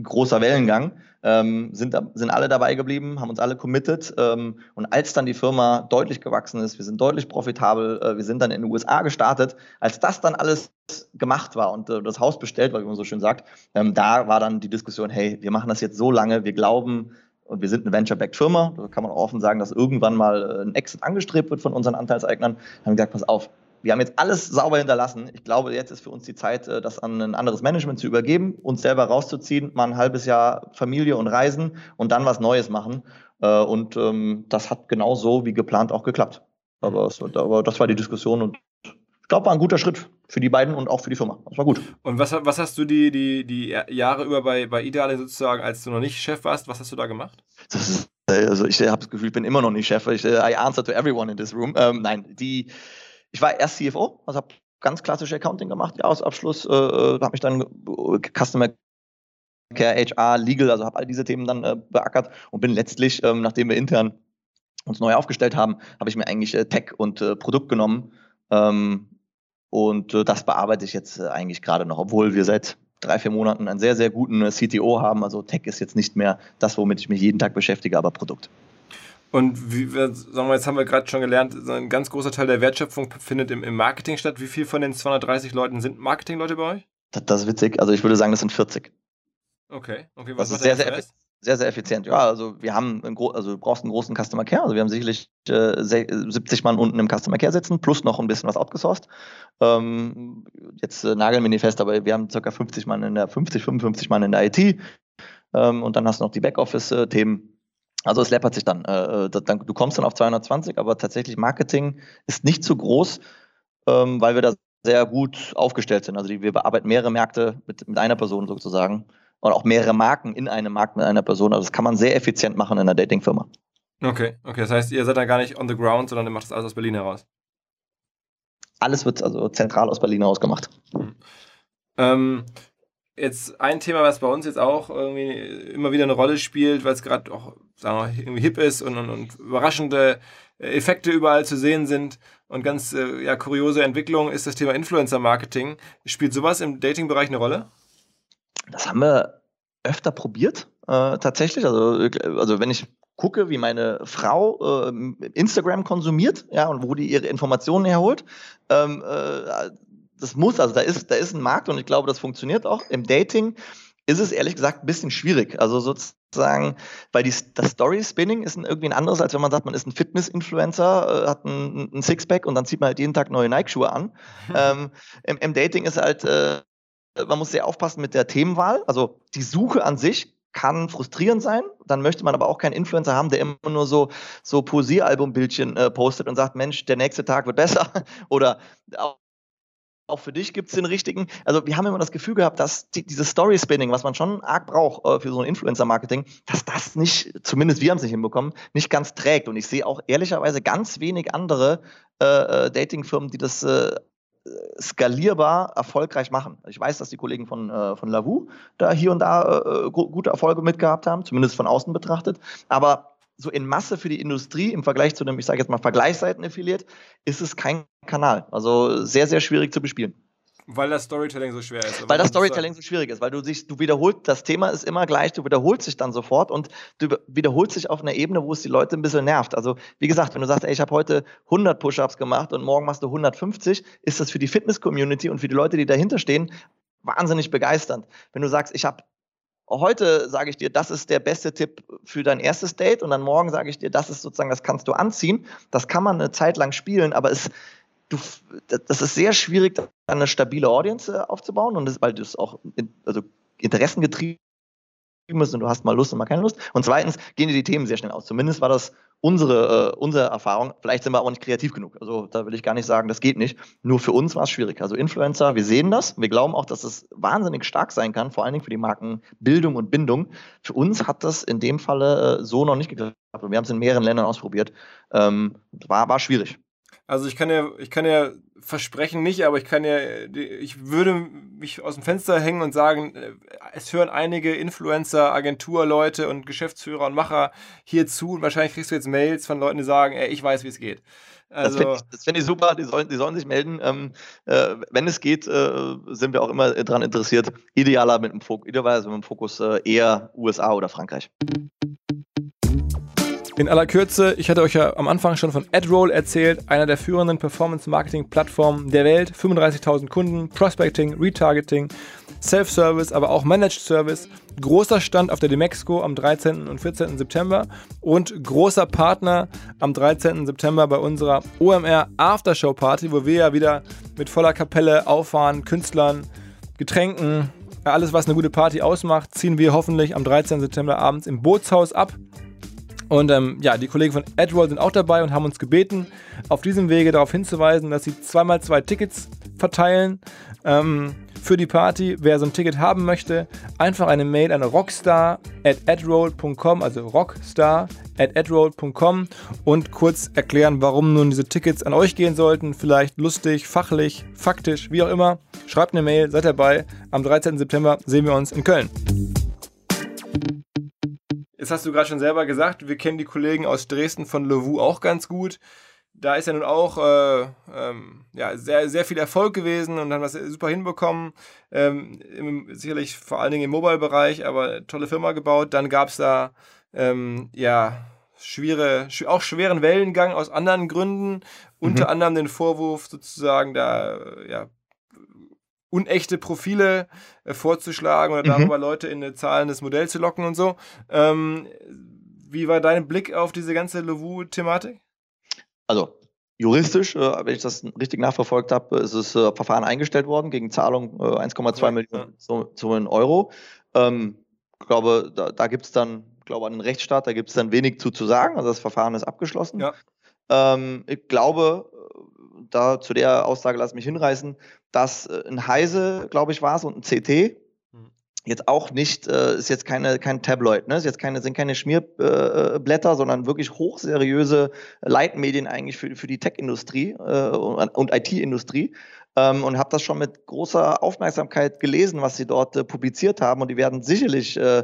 großer Wellengang. Ähm, sind, sind alle dabei geblieben, haben uns alle committed. Ähm, und als dann die Firma deutlich gewachsen ist, wir sind deutlich profitabel, äh, wir sind dann in den USA gestartet, als das dann alles gemacht war und äh, das Haus bestellt war, wie man so schön sagt, ähm, da war dann die Diskussion, hey, wir machen das jetzt so lange, wir glauben, und wir sind eine Venture-backed Firma, da kann man auch offen sagen, dass irgendwann mal äh, ein Exit angestrebt wird von unseren Anteilseignern. Haben gesagt, pass auf, wir haben jetzt alles sauber hinterlassen. Ich glaube, jetzt ist für uns die Zeit, äh, das an ein anderes Management zu übergeben, uns selber rauszuziehen, mal ein halbes Jahr Familie und Reisen und dann was Neues machen. Äh, und ähm, das hat genau so wie geplant auch geklappt. Aber, das war die Diskussion und ich glaube, war ein guter Schritt für die beiden und auch für die Firma. Das war gut. Und was, was hast du die, die, die Jahre über bei, bei Ideale sozusagen, als du noch nicht Chef warst, was hast du da gemacht? Ist, also ich habe das Gefühl, ich bin immer noch nicht Chef. Ich, I answer to everyone in this room. Ähm, nein, die, ich war erst CFO, also habe ganz klassisch Accounting gemacht, Jahresabschluss, äh, äh habe mich dann Customer Care, HR, Legal, also habe all diese Themen dann äh, beackert und bin letztlich, ähm, nachdem wir intern uns neu aufgestellt haben, habe ich mir eigentlich äh, Tech und äh, Produkt genommen ähm, und äh, das bearbeite ich jetzt äh, eigentlich gerade noch, obwohl wir seit drei, vier Monaten einen sehr, sehr guten äh, CTO haben. Also Tech ist jetzt nicht mehr das, womit ich mich jeden Tag beschäftige, aber Produkt. Und wie, sagen wir, jetzt haben wir gerade schon gelernt, ein ganz großer Teil der Wertschöpfung findet im, im, Marketing statt. Wie viel von den 230 Leuten sind Marketingleute bei euch? Das, das, ist witzig. Also ich würde sagen, das sind 40. Okay, okay. Was das ist sehr, sehr, sehr, sehr effizient. Ja, also wir haben, also du brauchst einen großen Customer Care. Also wir haben sicherlich äh, 70 Mann unten im Customer Care sitzen, plus noch ein bisschen was outgesourced. Ähm, jetzt äh, nageln wir nicht fest, aber wir haben ca. 50 Mann in der, 50, 55 Mann in der IT. Ähm, und dann hast du noch die Backoffice-Themen. Also es läppert sich dann. Äh, äh dann. Du kommst dann auf 220, aber tatsächlich Marketing ist nicht zu groß, ähm, weil wir da sehr gut aufgestellt sind. Also die, wir bearbeiten mehrere Märkte mit, mit einer Person sozusagen und auch mehrere Marken in einem Markt mit einer Person. Also das kann man sehr effizient machen in einer Datingfirma. Okay, okay. Das heißt, ihr seid da gar nicht on the ground, sondern ihr macht das alles aus Berlin heraus. Alles wird also zentral aus Berlin heraus gemacht. Hm. Ähm, jetzt ein Thema, was bei uns jetzt auch irgendwie immer wieder eine Rolle spielt, weil es gerade auch, sagen wir, irgendwie hip ist und, und, und, überraschende Effekte überall zu sehen sind und ganz äh, ja, kuriose Entwicklungen, ist das Thema Influencer-Marketing. Spielt sowas im Dating-Bereich eine Rolle? Das haben wir öfter probiert, äh, tatsächlich. Also, also wenn ich gucke, wie meine Frau äh, Instagram konsumiert, ja, und wo die ihre Informationen herholt, ähm, äh, das muss, also da ist, da ist ein Markt und ich glaube, das funktioniert auch. Im Dating ist es ehrlich gesagt ein bisschen schwierig. Also sozusagen, weil die, das Story-Spinning ist irgendwie ein anderes, als wenn man sagt, man ist ein Fitness-Influencer, äh, hat ein, ein Sixpack und dann zieht man halt jeden Tag neue Nike-Schuhe an. ähm, im, im, Dating ist halt, äh, man muss sehr aufpassen mit der Themenwahl. Also die Suche an sich kann frustrierend sein. Dann möchte man aber auch keinen Influencer haben, der immer nur so, so Poesiealbumbildchen äh, postet und sagt, Mensch, der nächste Tag wird besser. Oder auch auch für dich gibt es den richtigen. Also wir haben immer das Gefühl gehabt, dass die, dieses Story-Spinning, was man schon arg braucht äh, für so ein Influencer-Marketing, dass das nicht, zumindest wir haben es nicht hinbekommen, nicht ganz trägt. Und ich sehe auch ehrlicherweise ganz wenig andere äh, äh Dating-Firmen, die das äh, skalierbar erfolgreich machen. Ich weiß, dass die Kollegen von, äh, von Lavu da hier und da äh, gute Erfolge mitgehabt haben, zumindest von außen betrachtet. Aber so in Masse für die Industrie im Vergleich zu einem, ich sage jetzt mal, Vergleichsseiten-Affiliate, ist es kein Kanal. Also sehr, sehr schwierig zu bespielen. Weil das Storytelling so schwer ist. Weil das Storytelling so schwierig ist, weil du sich, du wiederholst, das Thema ist immer gleich, du wiederholst dich dann sofort und du wiederholst dich auf einer Ebene, wo es die Leute ein bisschen nervt. Also, wie gesagt, wenn du sagst, ey, ich habe heute 100 Push-Ups gemacht und morgen machst du 150, ist das für die Fitness-Community und für die Leute, die dahinter stehen, wahnsinnig begeisternd. Wenn du sagst, ich habe heute sage ich dir, das ist der beste Tipp für dein erstes Date und dann morgen sage ich dir, das ist sozusagen, das kannst du anziehen. Das kann man eine Zeit lang spielen, aber es, du, das ist sehr schwierig, eine stabile Audience äh, aufzubauen und das, weil du es auch in, also interessengetrieben ist und du hast mal Lust und mal keine Lust. Und zweitens gehen dir die Themen sehr schnell aus. Zumindest war das unsere, äh, unsere Erfahrung. Vielleicht sind wir auch nicht kreativ genug. Also da will ich gar nicht sagen, das geht nicht. Nur für uns war es schwierig. Also Influencer, wir sehen das. Wir glauben auch, dass es wahnsinnig stark sein kann, vor allen Dingen für die Marken Bildung und Bindung. Für uns hat das in dem Falle äh, so noch nicht geklappt. Wir haben es in mehreren Ländern ausprobiert. Ähm, war, war schwierig. Also ich kann ja, ich kann ja versprechen nicht, aber ich kann ja, ich würde mich aus dem Fenster hängen und sagen, äh, es hören einige Influencer, Agenturleute und Geschäftsführer und Macher hier zu und wahrscheinlich kriegst du jetzt Mails von Leuten, die sagen, ey, ich weiß, wie es geht. Also, das finde ich, find ich, super, die sollen, die sollen sich melden. Ähm, äh, wenn es geht, äh, sind wir auch immer daran interessiert, idealer mit dem Fokus, idealerweise mit dem Fokus äh, eher USA oder Frankreich. In aller Kürze, ich hatte euch ja am Anfang schon von AdRoll erzählt, einer der führenden Performance-Marketing-Plattformen der Welt. 35.000 Kunden, Prospecting, Retargeting, Self-Service, aber auch Managed Service. Großer Stand auf der Demexco am 13. und 14. September und großer Partner am 13. September bei unserer OMR Aftershow Party, wo wir ja wieder mit voller Kapelle auffahren, Künstlern, Getränken, alles was eine gute Party ausmacht, ziehen wir hoffentlich am 13. September abends im Bootshaus ab. Und ähm, ja, die Kollegen von AdRoll sind auch dabei und haben uns gebeten, auf diesem Wege darauf hinzuweisen, dass sie zweimal zwei Tickets verteilen ähm, für die Party. Wer so ein Ticket haben möchte, einfach eine Mail an rockstar at adroll.com, also rockstar at adroll.com und kurz erklären, warum nun diese Tickets an euch gehen sollten. Vielleicht lustig, fachlich, faktisch, wie auch immer. Schreibt eine Mail, seid dabei. Am 13. September sehen wir uns in Köln. Jetzt hast du gerade schon selber gesagt, wir kennen die Kollegen aus Dresden von Levu auch ganz gut. Da ist ja nun auch äh, ähm, ja, sehr, sehr viel Erfolg gewesen und haben das super hinbekommen. Ähm, im, sicherlich vor allen Dingen im Mobile-Bereich, aber tolle Firma gebaut. Dann gab es da ähm, ja schwere, auch schweren Wellengang aus anderen Gründen. Unter mhm. anderem den Vorwurf sozusagen da ja, unechte Profile äh, vorzuschlagen oder mhm. darüber Leute in eine zahlendes Modell zu locken und so. Ähm, wie war dein Blick auf diese ganze Lovu-Thematik? Also juristisch, äh, wenn ich das richtig nachverfolgt habe, ist das äh, Verfahren eingestellt worden gegen Zahlung 1,2 ja, Millionen ja. zu, Euro. Ähm, ich glaube, da, da gibt es dann, glaube an den Rechtsstaat, da gibt es dann wenig zu, zu sagen. Also das Verfahren ist abgeschlossen. Ja. Ähm, ich glaube, da zu der Aussage lass mich hinreißen, dass äh, ein Heise, glaube ich, war es und ein CT hm. jetzt auch nicht, äh, ist jetzt keine, kein Tabloid, ne? ist jetzt keine, sind keine Schmierblätter, äh, sondern wirklich hochseriöse Leitmedien eigentlich für, für die Tech-Industrie äh, und, und IT-Industrie. Ähm, und habe das schon mit großer Aufmerksamkeit gelesen, was sie dort äh, publiziert haben. Und die werden sicherlich äh,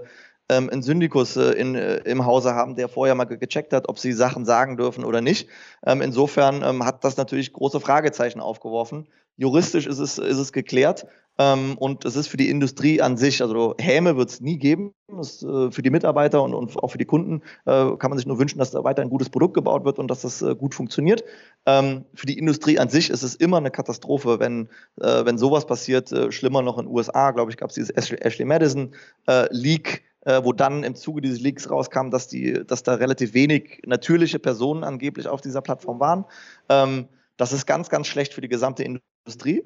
ähm, einen Syndikus äh, in, äh, im Hause haben, der vorher mal gecheckt hat, ob sie Sachen sagen dürfen oder nicht. Ähm, insofern ähm, hat das natürlich große Fragezeichen aufgeworfen. Juristisch ist es, ist es geklärt. Ähm, und es ist für die Industrie an sich, also Häme wird es nie geben. Das, äh, für die Mitarbeiter und, und, auch für die Kunden äh, kann man sich nur wünschen, dass da weiter ein gutes Produkt gebaut wird und dass das äh, gut funktioniert. Ähm, für die Industrie an sich ist es immer eine Katastrophe, wenn, äh, wenn sowas passiert. Äh, schlimmer noch in den USA, glaube ich, gab es dieses Ashley, Ashley Madison äh, wo dann im Zuge dieses Leaks rauskam, dass, die, dass da relativ wenig natürliche Personen angeblich auf dieser Plattform waren. Ähm, das ist ganz, ganz schlecht für die gesamte Industrie.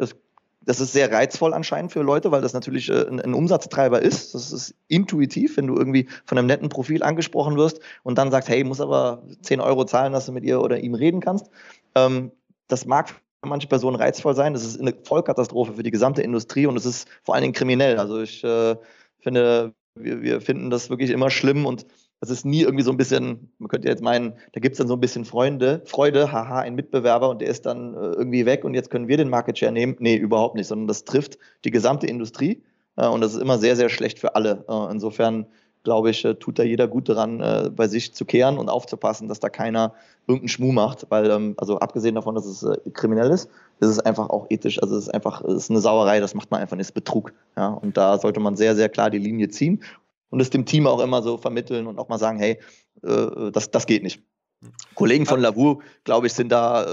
Das ist sehr reizvoll anscheinend für Leute, weil das natürlich äh, ein, ein, Umsatztreiber ist. Das ist intuitiv, wenn du irgendwie von einem netten Profil angesprochen wirst und dann sagst, hey, muss aber 10 Euro zahlen, dass du mit ihr oder ihm reden kannst. Ähm, das mag für manche Personen reizvoll sein. Das ist eine Vollkatastrophe für die gesamte Industrie und es ist vor allen Dingen kriminell. Also ich äh, finde, wir, wir finden das wirklich immer schlimm und das ist nie irgendwie so ein bisschen, man könnte jetzt meinen, da gibt es dann so ein bisschen Freunde, Freude, haha, ein Mitbewerber und der ist dann äh, irgendwie weg und jetzt können wir den Market Share nehmen. Nee, überhaupt nicht, sondern das trifft die gesamte Industrie äh, und das ist immer sehr, sehr schlecht für alle. Äh, insofern glaube ich, äh, tut da jeder gut daran, äh, bei sich zu kehren und aufzupassen, dass da keiner irgendeinen Schmuh macht, weil, ähm, also abgesehen davon, dass es äh, kriminell ist, ist es einfach auch ethisch, also es ist einfach, es ist eine Sauerei, das macht man einfach nicht, ist Betrug. Ja, und da sollte man sehr, sehr klar die Linie ziehen und es dem Team auch immer so vermitteln und auch mal sagen, hey, das, das geht nicht. Kollegen von Lavur, glaube ich, sind da,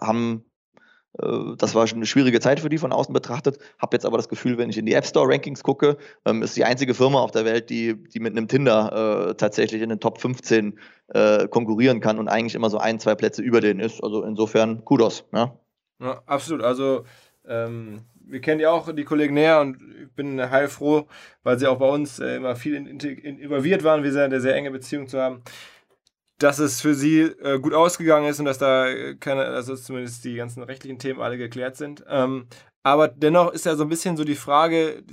haben, das war schon eine schwierige Zeit für die von außen betrachtet, habe jetzt aber das Gefühl, wenn ich in die App Store Rankings gucke, ähm, ist die einzige Firma auf der Welt, die, die mit einem Tinder äh, tatsächlich in den Top 15 äh, konkurrieren kann und eigentlich immer so ein, zwei Plätze über denen ist. Also insofern Kudos. Ja, ja absolut. Also ähm, wir kennen ja auch die Kollegen näher und ich bin heilfroh, weil sie auch bei uns äh, immer viel in, in, involviert waren, wir sind eine sehr enge Beziehung zu haben, dass es für sie äh, gut ausgegangen ist und dass da keine, also zumindest die ganzen rechtlichen Themen alle geklärt sind. Ähm, aber dennoch ist ja so ein bisschen so die Frage,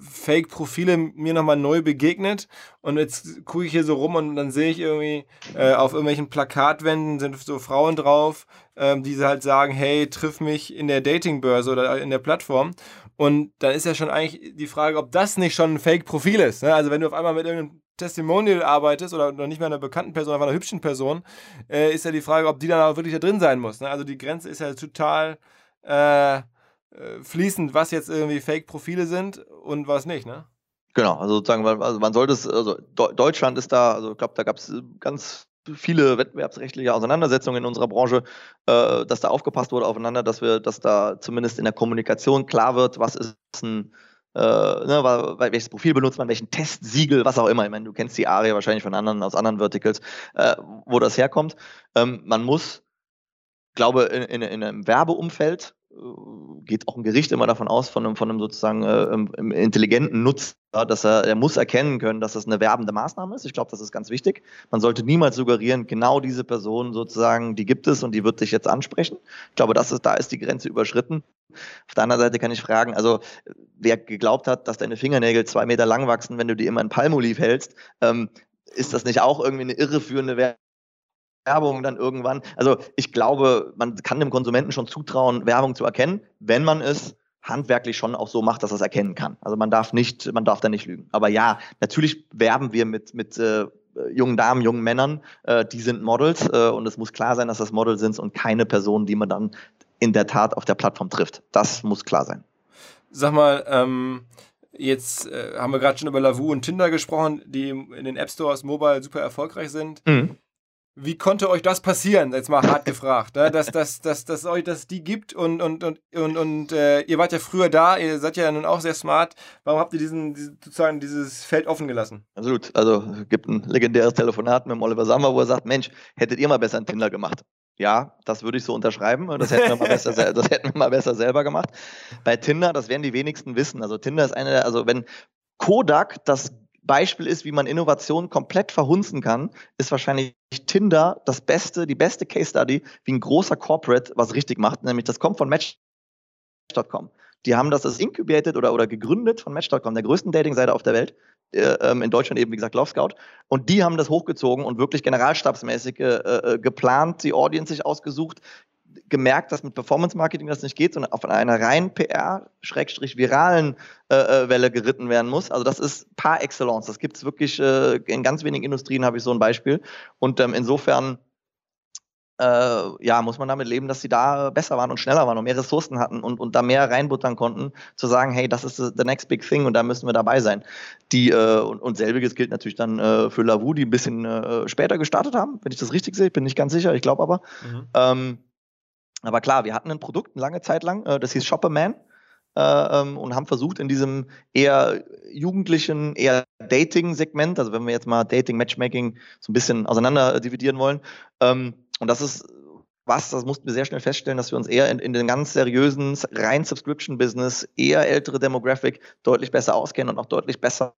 Fake-Profile mir nochmal neu begegnet und jetzt gucke ich hier so rum und dann sehe ich irgendwie äh, auf irgendwelchen Plakatwänden sind so Frauen drauf, ähm, die halt sagen, hey, triff mich in der Datingbörse oder in der Plattform und dann ist ja schon eigentlich die Frage, ob das nicht schon ein Fake-Profil ist. Ne? Also wenn du auf einmal mit irgendeinem Testimonial arbeitest oder noch nicht mehr einer bekannten Person, aber einer hübschen Person, äh, ist ja die Frage, ob die dann auch wirklich da drin sein muss. Ne? Also die Grenze ist ja total äh, äh, fließend, was jetzt irgendwie Fake-Profile sind und was nicht, ne? Genau, also sozusagen, also man sollte es, also Deutschland ist da, also ich glaube, da gab es ganz viele wettbewerbsrechtliche Auseinandersetzungen in unserer Branche, äh, dass da aufgepasst wurde aufeinander, dass wir, dass da zumindest in der Kommunikation klar wird, was ist ein äh, ne, welches Profil benutzt man, welchen Testsiegel, was auch immer. Ich meine, du kennst die ARIA wahrscheinlich von anderen, aus anderen Verticals, äh, wo das herkommt. Ähm, man muss, glaube in, in, in einem Werbeumfeld äh, geht auch ein Gericht immer davon aus, von einem, von einem sozusagen äh, intelligenten Nutzer, dass er, er muss erkennen können, dass das eine werbende Maßnahme ist. Ich glaube, das ist ganz wichtig. Man sollte niemals suggerieren, genau diese Person sozusagen, die gibt es und die wird dich jetzt ansprechen. Ich glaube, das ist, da ist die Grenze überschritten. Auf der anderen Seite kann ich fragen, also wer geglaubt hat, dass deine Fingernägel zwei Meter lang wachsen, wenn du die immer in Palmolive hältst, ähm, ist das nicht auch irgendwie eine irreführende Werbung? Dann irgendwann. Also ich glaube, man kann dem Konsumenten schon zutrauen, Werbung zu erkennen, wenn man es handwerklich schon auch so macht, dass er es erkennen kann. Also man darf nicht, man darf da nicht lügen. Aber ja, natürlich werben wir mit, mit äh, jungen Damen, jungen Männern, äh, die sind Models äh, und es muss klar sein, dass das Models sind und keine Personen, die man dann in der Tat auf der Plattform trifft. Das muss klar sein. Sag mal, ähm, jetzt äh, haben wir gerade schon über Lavu und Tinder gesprochen, die in den App Stores mobile super erfolgreich sind. Mhm. Wie konnte euch das passieren? Jetzt mal hart gefragt, ne? dass, dass, dass, dass euch das die gibt und, und, und, und, und äh, ihr wart ja früher da, ihr seid ja nun auch sehr smart. Warum habt ihr diesen, diesen sozusagen dieses Feld offen gelassen? Absolut. Also gibt ein legendäres Telefonat mit dem Oliver Sammer, wo er sagt, Mensch, hättet ihr mal besser einen Tinder gemacht? Ja, das würde ich so unterschreiben. Das hätten, wir mal besser, das hätten wir mal besser selber gemacht. Bei Tinder, das werden die wenigsten wissen. Also Tinder ist eine, also wenn Kodak das Beispiel ist, wie man Innovation komplett verhunzen kann, ist wahrscheinlich Tinder das beste, die beste Case Study, wie ein großer Corporate was richtig macht. Nämlich das kommt von Match.com. Die haben das als incubated oder, oder gegründet von Match.com, der größten Dating-Seite auf der Welt. Äh, ähm, in Deutschland eben, wie gesagt, Love Scout. Und die haben das hochgezogen und wirklich generalstabsmäßig äh, äh, geplant, die Audience sich ausgesucht, gemerkt, dass mit Performance Marketing das nicht geht, sondern auf einer rein PR-viralen äh, äh, Welle geritten werden muss. Also das ist par excellence. Das gibt es wirklich äh, in ganz wenigen Industrien, habe ich so ein Beispiel. Und ähm, insofern äh, ja, muss man damit leben, dass sie da besser waren und schneller waren und mehr Ressourcen hatten und, und da mehr reinbuttern konnten, zu sagen, hey, das ist the next big thing und da müssen wir dabei sein. Die, äh, und, und selbiges gilt natürlich dann äh, für Lavu, die ein bisschen äh, später gestartet haben, wenn ich das richtig sehe, bin nicht ganz sicher, ich glaube aber. Mhm. Ähm, aber klar, wir hatten ein Produkt eine lange Zeit lang, äh, das hieß Shopperman äh, ähm, und haben versucht, in diesem eher jugendlichen, eher Dating-Segment, also wenn wir jetzt mal Dating, Matchmaking so ein bisschen auseinander dividieren wollen, ähm, und das ist was, das mussten wir sehr schnell feststellen, dass wir uns eher in, in den ganz seriösen, rein Subscription-Business, eher ältere Demographic deutlich besser auskennen und auch deutlich besser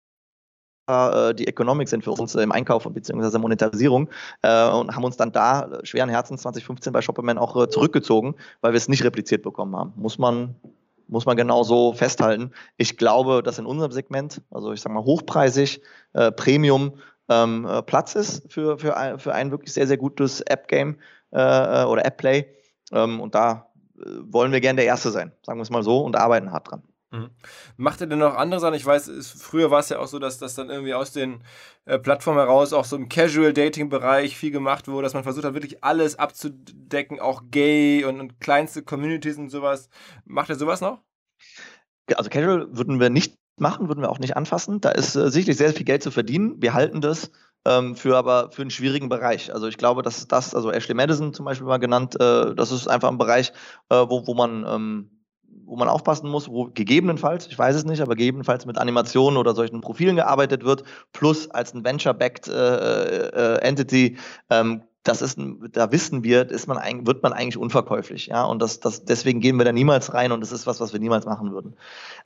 äh, die Economics sind für uns im Einkauf beziehungsweise Monetarisierung äh, und haben uns dann da schweren Herzens 2015 bei Shopperman auch äh, zurückgezogen, weil wir es nicht repliziert bekommen haben. Muss man muss man genau so festhalten. Ich glaube, dass in unserem Segment, also ich sage mal hochpreisig, äh, Premium, ähm, äh, Platz ist für, für, ein, für ein wirklich sehr, sehr gutes App-Game äh, oder App-Play. Ähm, und da äh, wollen wir gerne der Erste sein, sagen wir es mal so, und arbeiten hart dran. Mhm. Macht ihr denn noch andere Sachen? Ich weiß, es, früher war es ja auch so, dass das dann irgendwie aus den äh, Plattformen heraus auch so im Casual-Dating-Bereich viel gemacht wurde, dass man versucht hat, wirklich alles abzudecken, auch gay und, und kleinste Communities und sowas. Macht ihr sowas noch? Also Casual würden wir nicht machen, würden wir auch nicht anfassen. Da ist äh, sicherlich sehr, viel Geld zu verdienen. Wir halten das ähm, für aber für einen schwierigen Bereich. Also ich glaube, dass das, also Ashley Madison zum Beispiel mal genannt, äh, das ist einfach ein Bereich, äh, wo, wo man ähm, wo man aufpassen muss, wo gegebenenfalls, ich weiß es nicht, aber gegebenenfalls mit Animationen oder solchen Profilen gearbeitet wird, plus als ein Venture-backed äh, äh, Entity ähm, das ist, da wissen wir, ist man, wird man eigentlich unverkäuflich, ja, und das, das, deswegen gehen wir da niemals rein und das ist was, was wir niemals machen würden.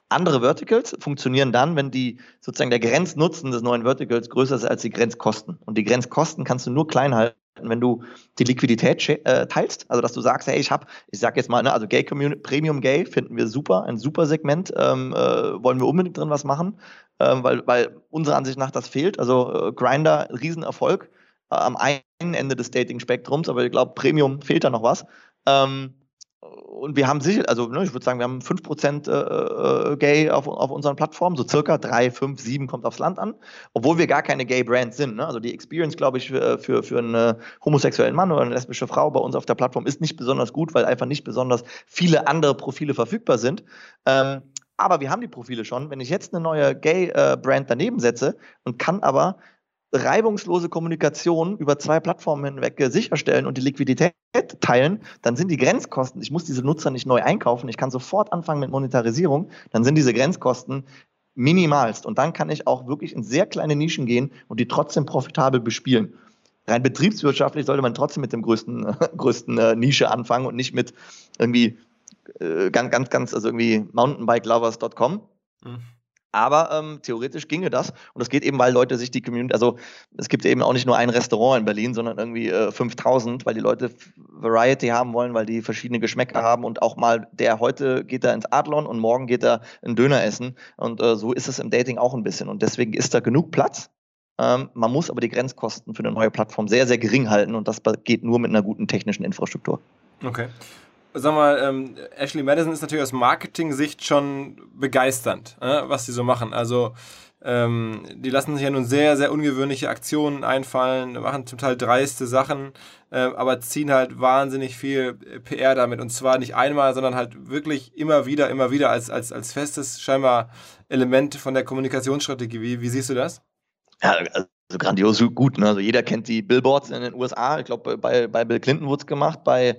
Andere Verticals funktionieren dann, wenn die sozusagen der Grenznutzen des neuen Verticals größer ist als die Grenzkosten. Und die Grenzkosten kannst du nur klein halten, wenn du die Liquidität äh, teilst, also dass du sagst, hey, ich habe, ich sag jetzt mal, ne, also Gay Community, Premium Gay finden wir super, ein super Segment, ähm, äh, wollen wir unbedingt drin was machen, ähm, weil, weil unserer Ansicht nach das fehlt. Also äh, Grinder, Riesenerfolg äh, am einen Ende des Dating-Spektrums, aber ich glaube, Premium fehlt da noch was. Ähm, und wir haben sicher, also ne, ich würde sagen, wir haben 5% äh, äh, Gay auf, auf unseren Plattformen, so circa 3, 5, 7 kommt aufs Land an, obwohl wir gar keine Gay-Brand sind. Ne? Also die Experience, glaube ich, für, für, einen homosexuellen Mann oder eine lesbische Frau bei uns auf der Plattform ist nicht besonders gut, weil einfach nicht besonders viele andere Profile verfügbar sind. Ähm, aber wir haben die Profile schon. Wenn ich jetzt eine neue Gay-Brand äh, daneben setze und kann aber reibungslose Kommunikation über zwei Plattformen hinweg äh, sicherstellen und die Liquidität teilen, dann sind die Grenzkosten, ich muss diese Nutzer nicht neu einkaufen, ich kann sofort anfangen mit Monetarisierung, dann sind diese Grenzkosten minimalst. Und dann kann ich auch wirklich in sehr kleine Nischen gehen und die trotzdem profitabel bespielen. Rein betriebswirtschaftlich sollte man trotzdem mit dem größten, größten äh, Nische anfangen und nicht mit irgendwie äh, ganz, ganz, ganz, also irgendwie mountainbikelovers.com. Mhm. Aber ähm, theoretisch ginge das. Und das geht eben, weil Leute sich die Community, also es gibt eben auch nicht nur ein Restaurant in Berlin, sondern irgendwie äh, 5000, weil die Leute Variety haben wollen, weil die verschiedene Geschmäcker haben und auch mal der heute geht er ins Adlon und morgen geht er einen Döner essen. Und äh, so ist es im Dating auch ein bisschen. Und deswegen ist da genug Platz. Ähm, man muss aber die Grenzkosten für eine neue Plattform sehr, sehr gering halten und das geht nur mit einer guten technischen Infrastruktur. Okay sag mal, ähm, Ashley Madison ist natürlich aus Marketing-Sicht schon begeisternd, äh, was sie so machen. Also, ähm, die lassen sich ja nun sehr, sehr ungewöhnliche Aktionen einfallen, machen zum Teil dreiste Sachen, äh, aber ziehen halt wahnsinnig viel PR damit. Und zwar nicht einmal, sondern halt wirklich immer wieder, immer wieder als, als, als festes scheinbar Element von der Kommunikationsstrategie. Wie, wie siehst du das? Ja, also grandios gut. Ne? Also jeder kennt die Billboards in den USA. Ich glaube, bei, bei Bill Clinton wurde es gemacht, bei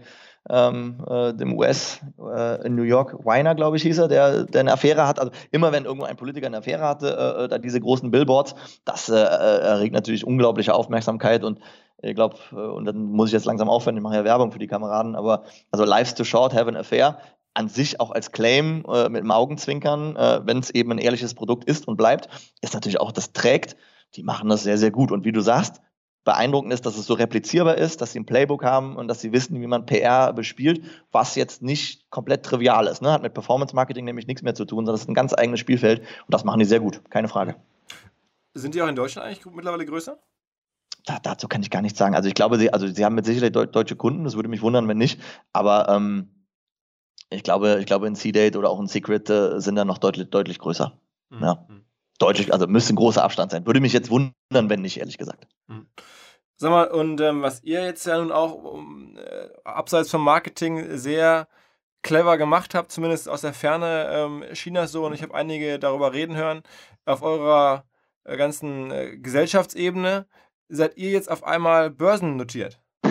ähm, äh, dem US äh, in New York, Weiner, glaube ich, hieß er, der, der eine Affäre hat. Also immer wenn irgendwo ein Politiker eine Affäre hatte, äh, äh da diese großen Billboards, das äh, erregt natürlich unglaubliche Aufmerksamkeit und ich glaube, und dann muss ich jetzt langsam aufhören, ich mache ja Werbung für die Kameraden, aber also Life's too short, have an affair, an sich auch als Claim äh, mit dem Augenzwinkern, äh, wenn es eben ein ehrliches Produkt ist und bleibt, ist natürlich auch, das trägt. Die machen das sehr, sehr gut. Und wie du sagst, beeindruckend ist, dass es so replizierbar ist, dass sie ein Playbook haben und dass sie wissen, wie man PR bespielt, was jetzt nicht komplett trivial ist. Ne? Hat mit Performance Marketing nämlich nichts mehr zu tun, sondern es ist ein ganz eigenes Spielfeld und das machen die sehr gut, keine Frage. Sind die auch in Deutschland eigentlich mittlerweile größer? da, dazu kann ich gar nichts sagen. Also ich glaube, sie, also sie haben mit Sicherheit de deutsche Kunden, das würde mich wundern, wenn nicht. Aber ähm, ich glaube, ich glaube, ein C-Date oder auch ein Secret äh, sind dann noch deutlich, deutlich größer. Mhm. Ja. Mhm. Deutlich, also müsste ein großer Abstand sein. Würde mich jetzt wundern, wenn nicht, ehrlich gesagt. Mhm. Sag mal, und ähm, was ihr jetzt ja nun auch um, äh, abseits vom Marketing sehr clever gemacht habt, zumindest aus der Ferne ähm, schien das so, und ich habe einige darüber reden hören, auf eurer äh, ganzen äh, Gesellschaftsebene seid ihr jetzt auf einmal börsennotiert.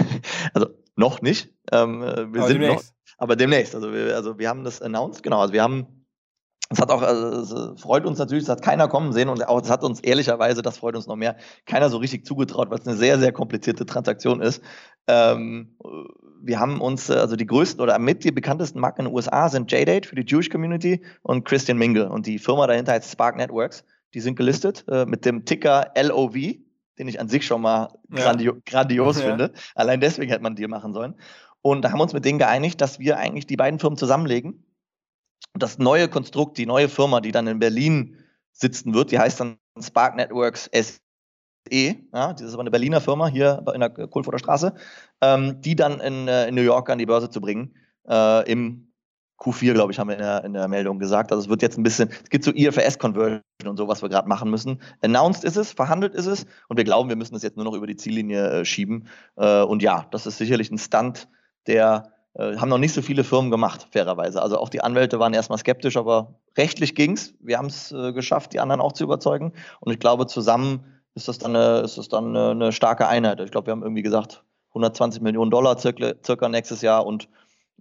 Also noch nicht. Ähm, äh, wir aber sind demnächst. noch, aber demnächst. Also wir, also wir haben das announced, genau. Also wir haben es hat auch, also es freut uns natürlich, es hat keiner kommen sehen und auch es hat uns ehrlicherweise, das freut uns noch mehr, keiner so richtig zugetraut, weil es eine sehr, sehr komplizierte Transaktion ist. Ähm, wir haben uns, äh, also die größten oder mit die bekanntesten Marken in den USA sind JDate für die Jewish Community und Christian Mingle. Und die Firma dahinter heißt Spark Networks. Die sind gelistet äh, mit dem Ticker LOV, den ich an sich schon mal grandio ja. grandios ja. finde. Allein deswegen hätte man einen Deal machen sollen. Und da haben wir uns mit denen geeinigt, dass wir eigentlich die beiden Firmen zusammenlegen. Das neue Konstrukt, die neue Firma, die dann in Berlin sitzen wird, die heißt dann Spark Networks SE. Ja, das ist aber eine Berliner Firma hier in der Kohlfurter Straße, ähm, die dann in, äh, in New York an die Börse zu bringen äh, im Q4, glaube ich, haben wir in der, in der, Meldung gesagt. Also es wird jetzt ein bisschen, es gibt so IFRS-Conversion und so, was wir gerade machen müssen. Announced ist es, verhandelt ist es und wir glauben, wir müssen es jetzt nur noch über die Ziellinie äh, schieben. Äh, und ja, das ist sicherlich ein Stunt, der haben noch nicht so viele Firmen gemacht, fairerweise. Also auch die Anwälte waren erstmal skeptisch, aber rechtlich ging es. Wir haben es äh, geschafft, die anderen auch zu überzeugen. Und ich glaube, zusammen ist das dann eine, ist das dann eine, eine starke Einheit. Ich glaube, wir haben irgendwie gesagt, 120 Millionen Dollar circa, circa nächstes Jahr und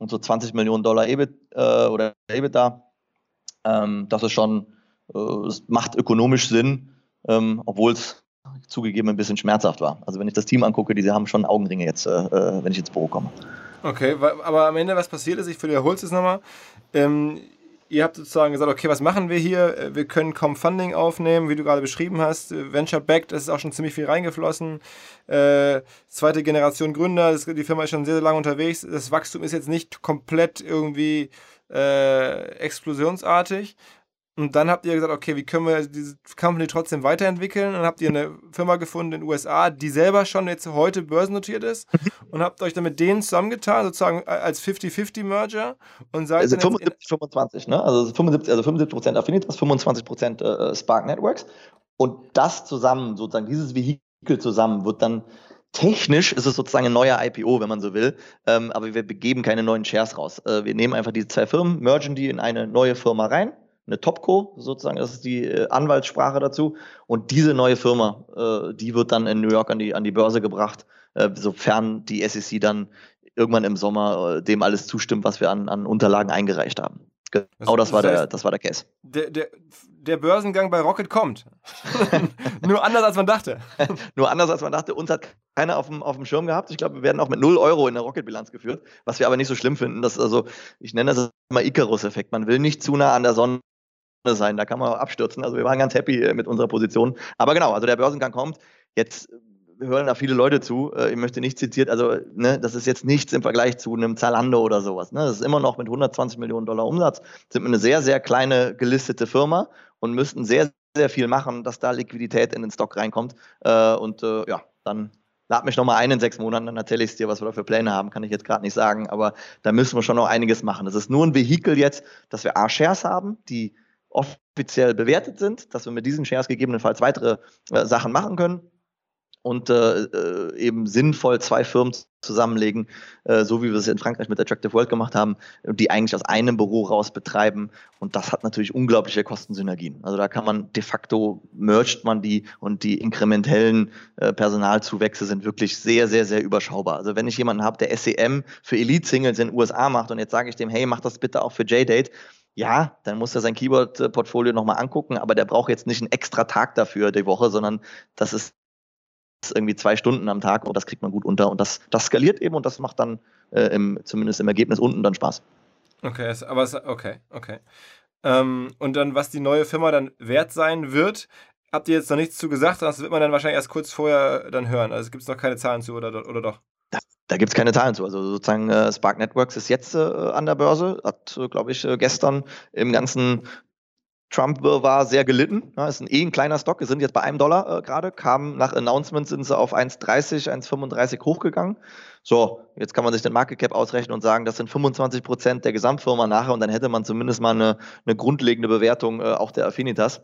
und so 20 Millionen Dollar EBIT äh, oder EBITDA. Ähm, das ist schon, äh, macht ökonomisch Sinn, ähm, obwohl es zugegeben ein bisschen schmerzhaft war. Also wenn ich das Team angucke, die haben schon Augenringe jetzt, äh, äh wenn ich ins Büro komme. Okay, aber am Ende, was passiert ist, ich wiederhole es nochmal. Ähm, ihr habt sozusagen gesagt, okay, was machen wir hier? Äh, wir können kaum Funding aufnehmen, wie du gerade beschrieben hast. Äh, Venture Backed, es ist auch schon ziemlich viel reingeflossen. Äh, zweite Generation Gründer, das, die Firma ist schon sehr, sehr lange unterwegs. Das Wachstum ist jetzt nicht komplett irgendwie äh, explosionsartig. Und dann habt ihr gesagt, okay, wie können wir diese Company trotzdem weiterentwickeln? Und dann habt ihr eine Firma gefunden in den USA, die selber schon jetzt heute börsennotiert ist und habt euch dann mit denen zusammengetan, sozusagen als 50-50-Merger und seid also 75, 25, ne? Also 75, also 75 Prozent Affinitas, 25 Prozent äh, Spark Networks. Und das zusammen, sozusagen, dieses Vehikel zusammen wird dann Technisch ist es sozusagen ein neuer IPO, wenn man so will, ähm, aber wir begeben keine neuen Shares raus. Äh, wir nehmen einfach diese zwei Firmen, mergen die in eine neue Firma rein eine Topco, sozusagen, das ist die äh, Anwaltssprache dazu. Und diese neue Firma, äh, die wird dann in New York an die, an die Börse gebracht, äh, sofern die SEC dann irgendwann im Sommer dem alles zustimmt, was wir an, an Unterlagen eingereicht haben. Genau, das, das war, der, das war der Case. Der, der, der Börsengang bei Rocket kommt. Nur anders, als man dachte. Nur anders, als man dachte. Uns hat keiner auf dem, auf dem Schirm gehabt. Ich glaube, wir werden auch mit 0 Euro in der Rocket-Bilanz geführt, was wir aber nicht so schlimm finden. Das also, ich nenne das immer Icarus-Effekt. Man will nicht zu nah an der Sonne sein, da kann man auch abstürzen. Also wir waren ganz happy äh, mit unserer Position. Aber genau, also der Börsengang kommt. Jetzt hören da viele Leute zu. Äh, ich möchte nicht zitiert, also ne, das ist jetzt nichts im Vergleich zu einem Zalando oder sowas. Ne? Das ist immer noch mit 120 Millionen Dollar Umsatz, sind wir eine sehr, sehr kleine gelistete Firma und müssten sehr, sehr viel machen, dass da Liquidität in den Stock reinkommt. Äh, und ja, dann lad mich nochmal ein in sechs Monaten, dann erzähle ich dir, was wir da für Pläne haben, kann ich jetzt gerade nicht sagen, aber da müssen wir schon noch einiges machen. Das ist nur ein Vehikel jetzt, dass wir A-Shares haben, die offiziell bewertet sind, dass wir mit diesen Shares gegebenenfalls weitere äh, Sachen machen können und äh, äh, eben sinnvoll zwei Firmen zusammenlegen, äh, so wie wir es in Frankreich mit Attractive World gemacht haben, die eigentlich aus einem Büro raus betreiben. Und das hat natürlich unglaubliche Kostensynergien. Also da kann man de facto mercht man die und die inkrementellen äh, Personalzuwächse sind wirklich sehr, sehr, sehr überschaubar. Also wenn ich jemanden habe, der SEM für Elite-Singles in den USA macht und jetzt sage ich dem, hey, mach das bitte auch für J-Date, ja, dann muss er sein Keyboard-Portfolio nochmal angucken, aber der braucht jetzt nicht einen extra Tag dafür die Woche, sondern das ist irgendwie zwei Stunden am Tag und das kriegt man gut unter und das, das skaliert eben und das macht dann äh, im, zumindest im Ergebnis unten dann Spaß. Okay, aber es, okay, okay. Ähm, und dann, was die neue Firma dann wert sein wird, habt ihr jetzt noch nichts zu gesagt, das wird man dann wahrscheinlich erst kurz vorher dann hören. Also gibt es noch keine Zahlen zu oder, oder doch? Da gibt es keine Zahlen zu. Also sozusagen äh, Spark Networks ist jetzt äh, an der Börse, hat, äh, glaube ich, äh, gestern im ganzen Trump war sehr gelitten. Ja, ist ein eh ein kleiner Stock. Wir sind jetzt bei einem Dollar äh, gerade. Kam nach Announcement sind sie auf 1,30, 1,35 hochgegangen. So, jetzt kann man sich den Market Cap ausrechnen und sagen, das sind 25 Prozent der Gesamtfirma nachher und dann hätte man zumindest mal eine, eine grundlegende Bewertung äh, auch der Affinitas.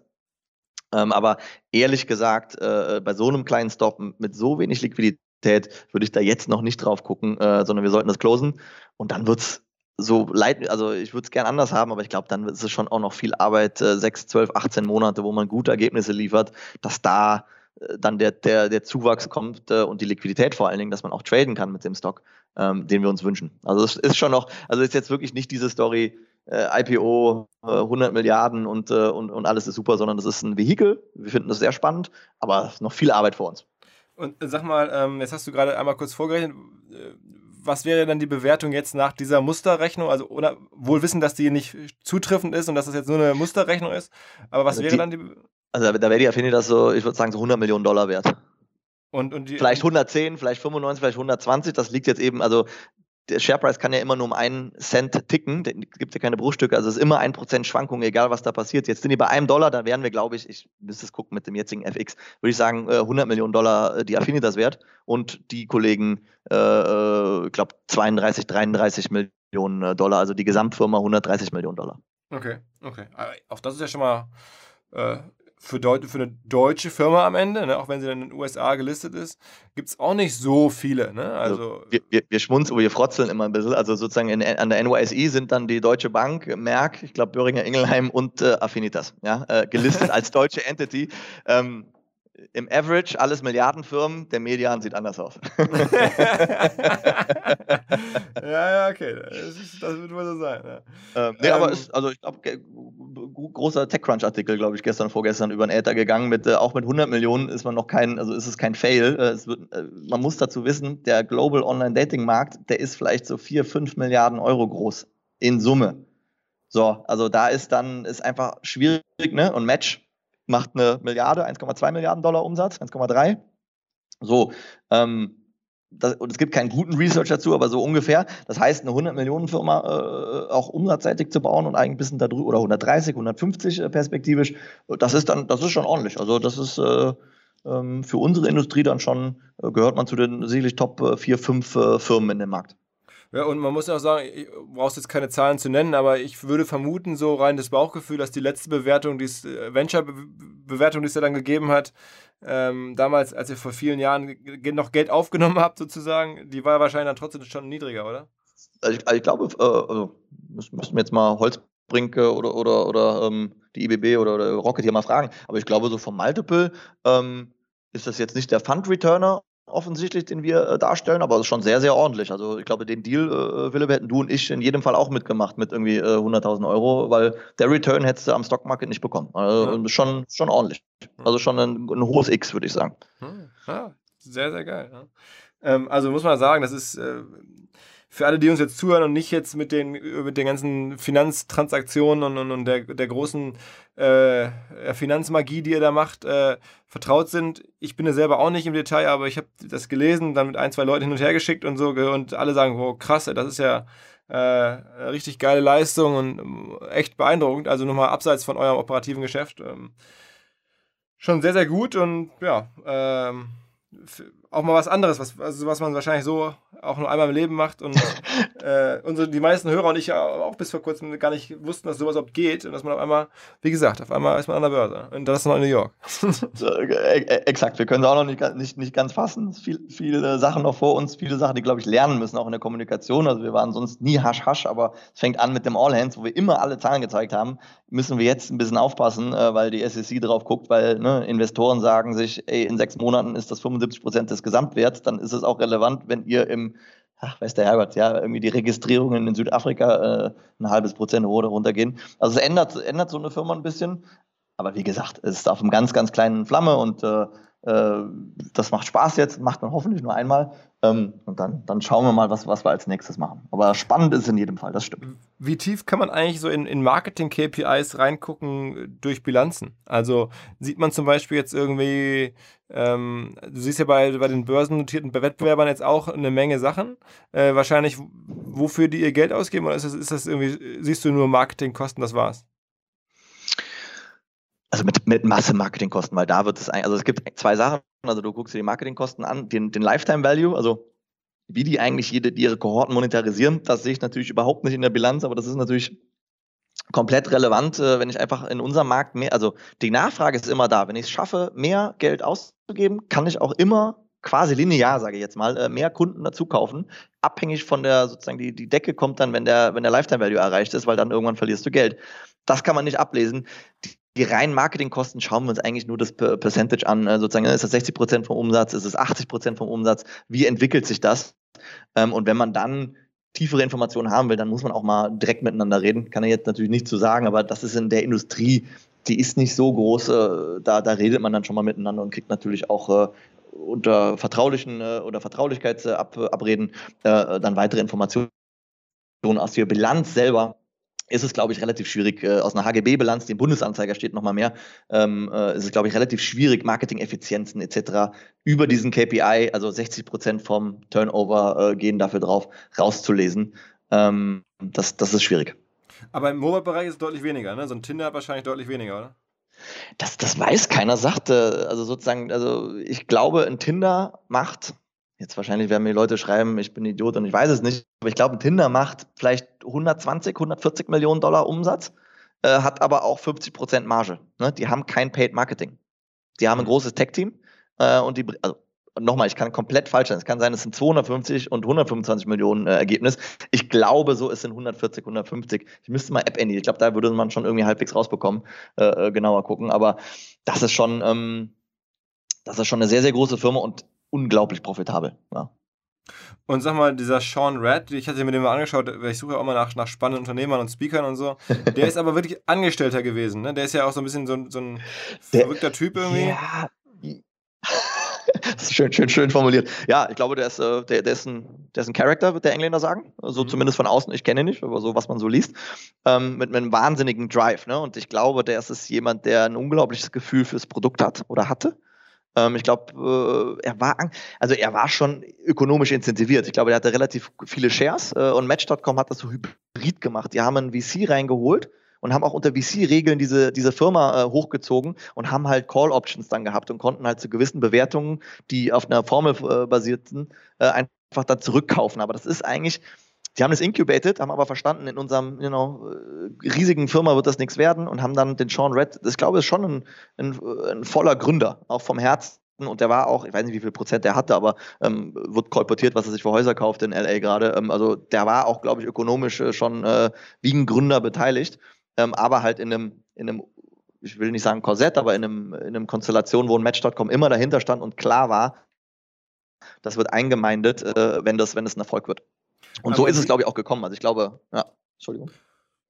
Ähm, aber ehrlich gesagt, äh, bei so einem kleinen Stock mit so wenig Liquidität würde ich da jetzt noch nicht drauf gucken, äh, sondern wir sollten das closen und dann wird es so leid, also ich würde es gern anders haben, aber ich glaube, dann ist es schon auch noch viel Arbeit, äh, 6, 12, 18 Monate, wo man gute Ergebnisse liefert, dass da äh, dann der, der, der Zuwachs kommt äh, und die Liquidität vor allen Dingen, dass man auch traden kann mit dem Stock, ähm, den wir uns wünschen. Also es ist schon noch, also ist jetzt wirklich nicht diese Story, äh, IPO, 100 Milliarden und, äh, und, und alles ist super, sondern das ist ein Vehikel. Wir finden das sehr spannend, aber noch viel Arbeit vor uns. Und sag mal, ähm, jetzt hast du gerade einmal kurz vorgerechnet, was wäre dann die Bewertung jetzt nach dieser Musterrechnung? Also oder, wohl wissen, dass die nicht zutreffend ist und dass das jetzt nur eine Musterrechnung ist. Aber was also wäre die, dann die. Also da wäre die Affinity das so, ich würde sagen, so 100 Millionen Dollar wert. Und, und die, vielleicht 110, vielleicht 95, vielleicht 120. Das liegt jetzt eben, also der Shareprice kann ja immer nur um einen Cent ticken, da gibt ja keine Bruchstücke, also es ist immer ein Prozent Schwankung, egal was da passiert. Jetzt sind die bei einem Dollar, da wären wir, glaube ich, ich müsste es gucken mit dem jetzigen FX, würde ich sagen, 100 äh, Millionen Dollar äh, die Affinitas wert und die Kollegen, äh ich glaube, 32, 33 Millionen Dollar, also die Gesamtfirma 130 Millionen Dollar. Okay, okay. Auch das ist ja schon mal äh, für, für, eine deutsche Firma am Ende, ne, auch wenn sie dann in den USA gelistet ist, gibt es auch nicht so viele. Ne? Also, also wir, wir, wir schmunzeln, wir frotzeln immer ein bisschen. Also sozusagen in, an der NYSE sind dann die Deutsche Bank, Merck, ich glaube Böhringer Ingelheim und äh, Affinitas ja, äh, gelistet als deutsche Entity. Ähm, im Average alles Milliardenfirmen, der Median sieht anders aus. ja, ja, okay. Das, ist, das wird wohl so sein. Ja. Ähm, nee, ähm, aber ist, also ich glaube, großer TechCrunch-Artikel, glaube ich, gestern, vorgestern über den Äther gegangen. Mit, äh, auch mit 100 Millionen ist man noch kein, also ist es kein Fail. Äh, es wird, äh, man muss dazu wissen, der Global Online-Dating-Markt, der ist vielleicht so 4, 5 Milliarden Euro groß in Summe. So, also da ist dann, ist einfach schwierig, ne? Und Match macht eine Milliarde, 1,2 Milliarden Dollar Umsatz, 1,3. So, ähm, das, und es gibt keinen guten Research dazu, aber so ungefähr. Das heißt, eine 100 Millionen Firma äh, auch umsatzseitig zu bauen und eigentlich ein bisschen darüber oder 130, 150 äh, perspektivisch, das ist dann, das ist schon ordentlich. Also das ist äh, ähm, für unsere Industrie dann schon äh, gehört man zu den sicherlich Top 4, äh, 5 äh, Firmen in dem Markt. Ja, und man muss auch sagen, du brauchst jetzt keine Zahlen zu nennen, aber ich würde vermuten, so rein das Bauchgefühl, dass die letzte Bewertung, die äh, Venture-Bewertung, die es ja dann gegeben hat, ähm, damals, als ihr vor vielen Jahren noch Geld aufgenommen habt, sozusagen, die war wahrscheinlich dann trotzdem schon niedriger, oder? Also ich, also ich glaube, äh, also müssen wir jetzt mal Holzbrink oder, oder, oder ähm, die IBB oder, oder Rocket hier mal fragen, aber ich glaube, so vom Multiple ähm, ist das jetzt nicht der Fund-Returner, offensichtlich, den wir äh, darstellen, aber es ist schon sehr, sehr ordentlich. Also ich glaube, den Deal, äh, Philipp, hätten du und ich in jedem Fall auch mitgemacht mit irgendwie äh, 100.000 Euro, weil der Return hättest du am Stockmarket nicht bekommen. Also ja. schon, schon ordentlich. Also schon ein, ein hohes X, würde ich sagen. Hm. Ja, sehr, sehr geil. Ja. Ähm, also muss man sagen, das ist äh, für alle, die uns jetzt zuhören und nicht jetzt mit den, mit den ganzen Finanztransaktionen und, und, und der, der großen äh, Finanzmagie, die ihr da macht, äh, vertraut sind. Ich bin ja selber auch nicht im Detail, aber ich habe das gelesen, dann mit ein, zwei Leuten hin und her geschickt und so und alle sagen, wow, krass, das ist ja äh, richtig geile Leistung und äh, echt beeindruckend. Also nochmal abseits von eurem operativen Geschäft. Ähm, schon sehr, sehr gut und ja, ähm, auch mal was anderes, was, also was man wahrscheinlich so auch nur einmal im Leben macht und äh, unsere, die meisten Hörer und ich auch bis vor kurzem gar nicht wussten, dass sowas überhaupt geht und dass man auf einmal, wie gesagt, auf einmal ist man an der Börse und das ist noch in New York. Äh, äh, exakt, wir können es auch noch nicht, nicht, nicht ganz fassen. Viel, viele Sachen noch vor uns, viele Sachen, die, glaube ich, lernen müssen, auch in der Kommunikation. Also wir waren sonst nie hasch hasch, aber es fängt an mit dem All Hands, wo wir immer alle Zahlen gezeigt haben, müssen wir jetzt ein bisschen aufpassen, weil die SEC drauf guckt, weil ne, Investoren sagen sich, ey, in sechs Monaten ist das 75 Prozent des Gesamtwerts, dann ist es auch relevant, wenn ihr im ach, weiß der Herrgott, ja, irgendwie die Registrierungen in Südafrika äh, ein halbes Prozent oder runtergehen. Also es ändert, ändert so eine Firma ein bisschen. Aber wie gesagt, es ist auf einem ganz, ganz kleinen Flamme und äh, äh, das macht Spaß jetzt, macht man hoffentlich nur einmal. Ähm, und dann, dann schauen wir mal, was, was wir als nächstes machen. Aber spannend ist in jedem Fall, das stimmt. Wie tief kann man eigentlich so in, in Marketing-KPIs reingucken durch Bilanzen? Also sieht man zum Beispiel jetzt irgendwie, ähm, du siehst ja bei, bei den börsennotierten Wettbewerbern jetzt auch eine Menge Sachen. Äh, wahrscheinlich, wofür die ihr Geld ausgeben oder ist das, ist das irgendwie, siehst du nur Marketingkosten, das war's? Also mit, mit Masse-Marketingkosten, weil da wird es, also es gibt zwei Sachen, also du guckst dir die Marketingkosten an, den, den Lifetime Value, also wie die eigentlich jede, ihre Kohorten monetarisieren, das sehe ich natürlich überhaupt nicht in der Bilanz, aber das ist natürlich komplett relevant, äh, wenn ich einfach in unserem Markt mehr, also die Nachfrage ist immer da. Wenn ich es schaffe, mehr Geld auszugeben, kann ich auch immer quasi linear, sage ich jetzt mal, äh, mehr Kunden dazu kaufen. Abhängig von der, sozusagen, die, die Decke kommt dann, wenn der, wenn der Lifetime Value erreicht ist, weil dann irgendwann verlierst du Geld. Das kann man nicht ablesen. Die, reinen Marketingkosten schauen wir uns eigentlich nur das Percentage an. Äh, sozusagen, ist das 60 Prozent vom Umsatz, ist es 80 Prozent vom Umsatz? Wie entwickelt sich das? Ähm, und wenn man dann tiefere Informationen haben will, dann muss man auch mal direkt miteinander reden. Kann er jetzt natürlich nicht zu sagen, aber das ist in der Industrie, die ist nicht so groß. Äh, da, da redet man dann schon mal miteinander und kriegt natürlich auch äh, unter vertraulichen oder Vertraulichkeitsabreden dann weitere Informationen aus der Bilanz selber ist es, glaube ich, relativ schwierig, äh, aus einer HGB-Bilanz, die im Bundesanzeiger steht nochmal mehr, ähm, äh, ist es, glaube ich, relativ schwierig, Marketing-Effizienzen etc. über diesen KPI, also 60 Prozent vom Turnover äh, gehen dafür drauf, rauszulesen. Ähm, das, das ist schwierig. Aber im Mobile-Bereich ist es deutlich weniger, ne? So ein Tinder hat wahrscheinlich deutlich weniger, oder? Das, das weiß keiner, sagte. Also sozusagen, also ich glaube, ein Tinder macht, jetzt wahrscheinlich werden mir Leute schreiben, ich bin Idiot und ich weiß es nicht, aber ich glaube, Tinder macht vielleicht 120, 140 Millionen Dollar Umsatz, äh, hat aber auch 50 Prozent Marge. Ne? Die haben kein Paid Marketing. Die haben ein mhm. großes Tech-Team äh, und die, also nochmal, ich kann komplett falsch sein. Es kann sein, es sind 250 und 125 Millionen äh, Ergebnis. Ich glaube, so ist es in 140, 150. Ich müsste mal App Andy. Ich glaube, da würde man schon irgendwie halbwegs rausbekommen, äh, äh, genauer gucken. Aber das ist schon, ähm, das ist schon eine sehr, sehr große Firma und unglaublich profitabel. Ja. Und sag mal, dieser Sean Red, ich hatte mir den mal angeschaut, ich suche auch mal nach, nach spannenden Unternehmern und Speakern und so. Der ist aber wirklich Angestellter gewesen, ne? Der ist ja auch so ein bisschen so, so ein verrückter Typ irgendwie. Ja, schön, schön, schön formuliert. Ja, ich glaube, der ist, äh, der, der ist ein, der ist ein Character, wird der Engländer sagen. So also mhm. zumindest von außen. Ich kenne ihn nicht, aber so, was man so liest. Ähm, mit, mit einem wahnsinnigen Drive. Ne? Und ich glaube, der ist, ist jemand, der ein unglaubliches Gefühl fürs Produkt hat oder hatte. Ähm, ich glaube, äh, er war, also er war schon ökonomisch incentiviert. Ich glaube, er hatte relativ viele Shares äh, und Match.com hat das so hybrid gemacht. Die haben einen VC reingeholt und haben auch unter VC-Regeln diese, diese Firma äh, hochgezogen und haben halt Call-Options dann gehabt und konnten halt zu gewissen Bewertungen, die auf einer Formel äh, basierten, äh, einfach dann zurückkaufen. Aber das ist eigentlich, die haben das incubated, haben aber verstanden, in unserem you know, äh, riesigen Firma wird das nichts werden und haben dann den Sean Red, ich glaube, ist schon ein, ein, ein voller Gründer, auch vom Herzen und der war auch, ich weiß nicht, wie viel Prozent der hatte, aber ähm, wird kolportiert, was er sich für Häuser kauft in LA gerade. Ähm, also der war auch, glaube ich, ökonomisch äh, schon äh, wie ein Gründer beteiligt ähm, aber halt in einem, in einem, ich will nicht sagen Korsett, aber in einem, in einem Konstellation, wo ein Match.com immer dahinter stand und klar war, das wird eingemeindet, äh, wenn, das, wenn das ein Erfolg wird. Und aber so ist es, glaube ich, auch gekommen. Also ich glaube, ja, Entschuldigung.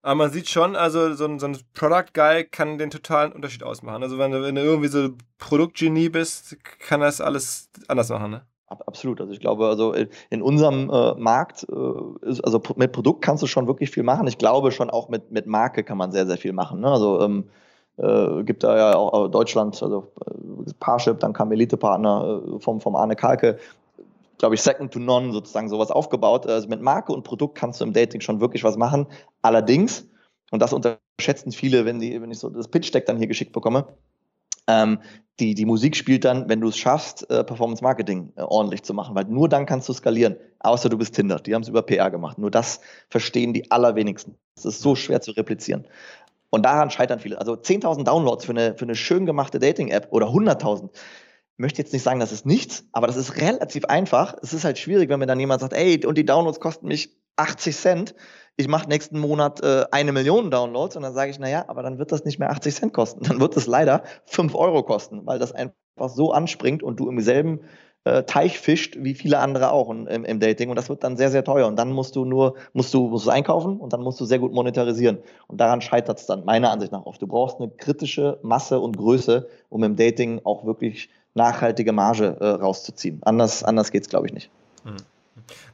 Aber man sieht schon, also so ein, so ein Product Guy kann den totalen Unterschied ausmachen. Also wenn du, wenn du irgendwie so Produktgenie bist, kann das alles anders machen, ne? Absolut. Also ich glaube, also in unserem äh, Markt, äh, ist, also mit Produkt kannst du schon wirklich viel machen. Ich glaube schon auch mit, mit Marke kann man sehr, sehr viel machen. Ne? Also ähm, äh, gibt da ja auch Deutschland, also äh, Parship, dann kam Elite-Partner äh, vom, vom Arne Kalke, glaube ich, Second to None sozusagen sowas aufgebaut. Also mit Marke und Produkt kannst du im Dating schon wirklich was machen. Allerdings, und das unterschätzen viele, wenn, die, wenn ich so das Pitch-Deck dann hier geschickt bekomme, ähm, die, die Musik spielt dann, wenn du es schaffst, äh, Performance Marketing äh, ordentlich zu machen, weil nur dann kannst du skalieren, außer du bist Tinder. Die haben es über PR gemacht. Nur das verstehen die allerwenigsten. Es ist so schwer zu replizieren. Und daran scheitern viele. Also 10.000 Downloads für eine, für eine schön gemachte Dating-App oder 100.000. Möchte jetzt nicht sagen, das ist nichts, aber das ist relativ einfach. Es ist halt schwierig, wenn mir dann jemand sagt, ey, und die Downloads kosten mich 80 Cent ich mache nächsten Monat äh, eine Million Downloads und dann sage ich, naja, aber dann wird das nicht mehr 80 Cent kosten. Dann wird es leider 5 Euro kosten, weil das einfach so anspringt und du im selben äh, Teich fischt wie viele andere auch im, im, Dating und das wird dann sehr, sehr teuer und dann musst du nur, musst du, musst du einkaufen und dann musst du sehr gut monetarisieren und daran scheitert es dann meiner Ansicht nach oft. Du brauchst eine kritische Masse und Größe, um im Dating auch wirklich nachhaltige Marge äh, rauszuziehen. Anders, anders geht es, glaube ich, nicht. Mhm.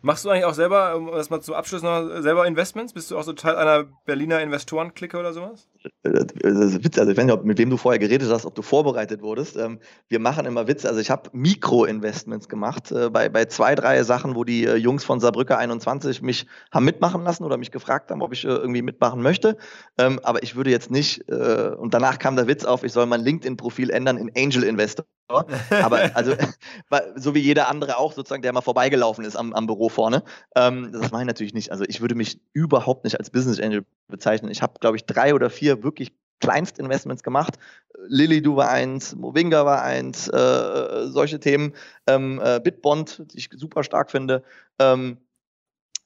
Machst du eigentlich auch selber, um das mal zum Abschluss noch, selber Investments? Bist du auch so Teil einer Berliner Investorenklicke oder sowas? Das ist Witz, also ich weiß nicht, mit wem du vorher geredet hast, ob du vorbereitet wurdest. Ähm, wir machen immer Witze. Also ich habe Mikro-Investments gemacht äh, bei, bei zwei, drei Sachen, wo die äh, Jungs von Saarbrücker 21 mich haben mitmachen lassen oder mich gefragt haben, ob ich äh, irgendwie mitmachen möchte. Ähm, aber ich würde jetzt nicht, und danach kam der Witz auf, ich soll mein LinkedIn-Profil ändern in Angel Investor. Aber also, so wie jeder andere auch sozusagen, der mal vorbeigelaufen ist am, am Büro vorne. Ähm, das mache ich natürlich nicht. Also ich würde mich überhaupt nicht als Business Angel bezeichnen. Ich habe, glaube ich, drei oder vier wirklich Kleinstinvestments gemacht. Lilly, du war eins, Movinga war eins, äh, solche Themen. Ähm, äh, Bitbond, die ich super stark finde. Ähm,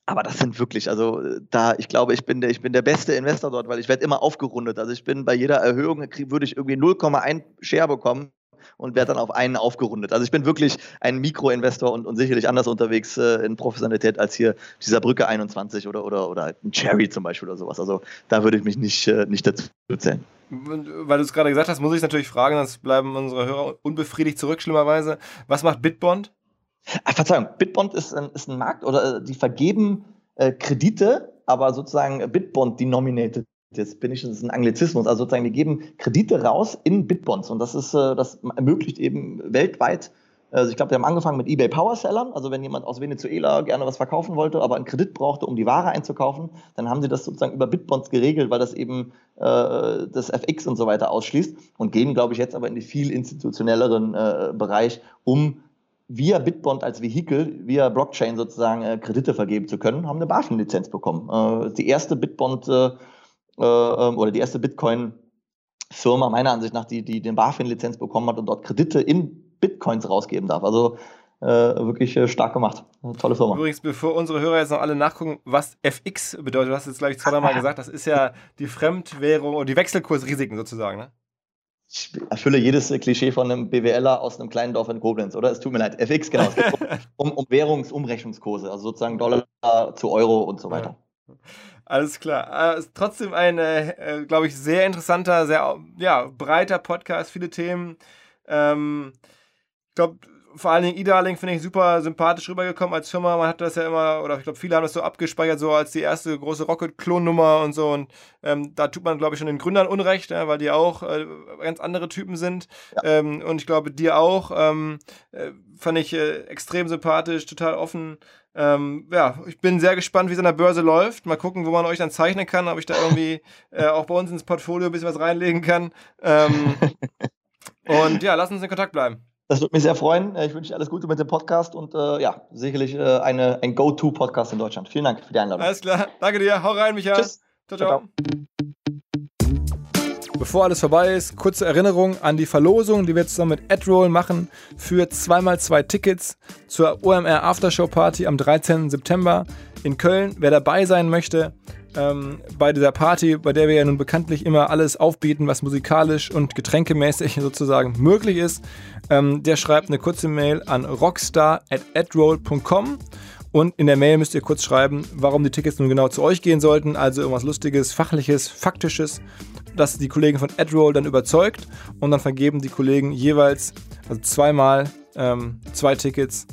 aber das sind wirklich, also da, ich glaube, ich bin der, ich bin der beste Investor dort, weil ich werde immer aufgerundet. Also ich bin bei jeder Erhöhung, würde ich irgendwie 0,1 Share bekommen und werde dann auf einen aufgerundet. Also ich bin wirklich ein Mikroinvestor und, und sicherlich anders unterwegs äh, in Professionalität als hier dieser Brücke 21 oder, oder, oder ein Cherry zum Beispiel oder sowas. Also da würde ich mich nicht, äh, nicht dazu zählen. Weil du es gerade gesagt hast, muss ich natürlich fragen, sonst bleiben unsere Hörer unbefriedigt zurück, schlimmerweise. Was macht Bitbond? Ach, Verzeihung, Bitbond ist ein, ist ein Markt oder äh, die vergeben äh, Kredite, aber sozusagen Bitbond denominated Jetzt bin ich, das ein Anglizismus, also sozusagen, die geben Kredite raus in Bitbonds. Und das ist, äh, das ermöglicht eben weltweit, also ich glaube, wir haben angefangen mit eBay Power Sellern, also wenn jemand aus Venezuela gerne was verkaufen wollte, aber einen Kredit brauchte, um die Ware einzukaufen, dann haben sie das sozusagen über Bitbonds geregelt, weil das eben äh, das FX und so weiter ausschließt und gehen, glaube ich, jetzt aber in die viel institutionelleren äh, Bereich, um via Bitbond als Vehikel, via Blockchain sozusagen äh, Kredite vergeben zu können, haben eine BaFin-Lizenz bekommen. Äh, die erste Bitbond äh, äh, ähm, oder die erste Bitcoin-Firma meiner Ansicht nach, die, die den BaFin-Lizenz bekommen hat und dort Kredite in Bitcoins rausgeben darf. Also äh, wirklich äh, stark gemacht. Tolle Firma. Übrigens, bevor unsere Hörer jetzt noch alle nachgucken, was FX bedeutet, du hast jetzt gleich zweimal gesagt, das ist ja die Fremdwährung und die Wechselkursrisiken sozusagen, ne? Ich erfülle jedes Klischee von einem BWLer aus einem kleinen Dorf in Koblenz, oder? Es tut mir leid. FX, genau. Es geht um, um Währungsumrechnungskurse, also sozusagen Dollar zu Euro und so weiter. Ja. Alles klar. Äh, trotzdem ein, äh, glaube ich, sehr interessanter, sehr ja, breiter Podcast, viele Themen. Ähm, ich glaube, vor allen Dingen E-Darling finde ich super sympathisch rübergekommen als Firma. Man hat das ja immer, oder ich glaube, viele haben das so abgespeichert, so als die erste große Rocket-Klonnummer und so. Und ähm, da tut man, glaube ich, schon den Gründern Unrecht, ja, weil die auch äh, ganz andere Typen sind. Ja. Ähm, und ich glaube, dir auch. Ähm, äh, fand ich äh, extrem sympathisch, total offen. Ähm, ja, ich bin sehr gespannt, wie es an der Börse läuft. Mal gucken, wo man euch dann zeichnen kann, ob ich da irgendwie äh, auch bei uns ins Portfolio ein bisschen was reinlegen kann. Ähm, und ja, lass uns in Kontakt bleiben. Das würde mich sehr freuen. Äh, ich wünsche dir alles Gute mit dem Podcast und äh, ja, sicherlich äh, eine, ein Go-To-Podcast in Deutschland. Vielen Dank für die Einladung. Alles klar. Danke dir. Hau rein, Michael. Tschüss. ciao. ciao. ciao. Bevor alles vorbei ist, kurze Erinnerung an die Verlosung, die wir zusammen mit AdRoll machen für 2x2 Tickets zur OMR Aftershow Party am 13. September in Köln. Wer dabei sein möchte ähm, bei dieser Party, bei der wir ja nun bekanntlich immer alles aufbieten, was musikalisch und getränkemäßig sozusagen möglich ist, ähm, der schreibt eine kurze Mail an rockstar.adroll.com und in der Mail müsst ihr kurz schreiben, warum die Tickets nun genau zu euch gehen sollten. Also irgendwas Lustiges, Fachliches, Faktisches das die Kollegen von AdRoll dann überzeugt und dann vergeben die Kollegen jeweils, also zweimal, ähm, zwei Tickets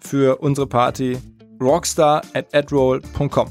für unsere Party rockstar at adroll.com.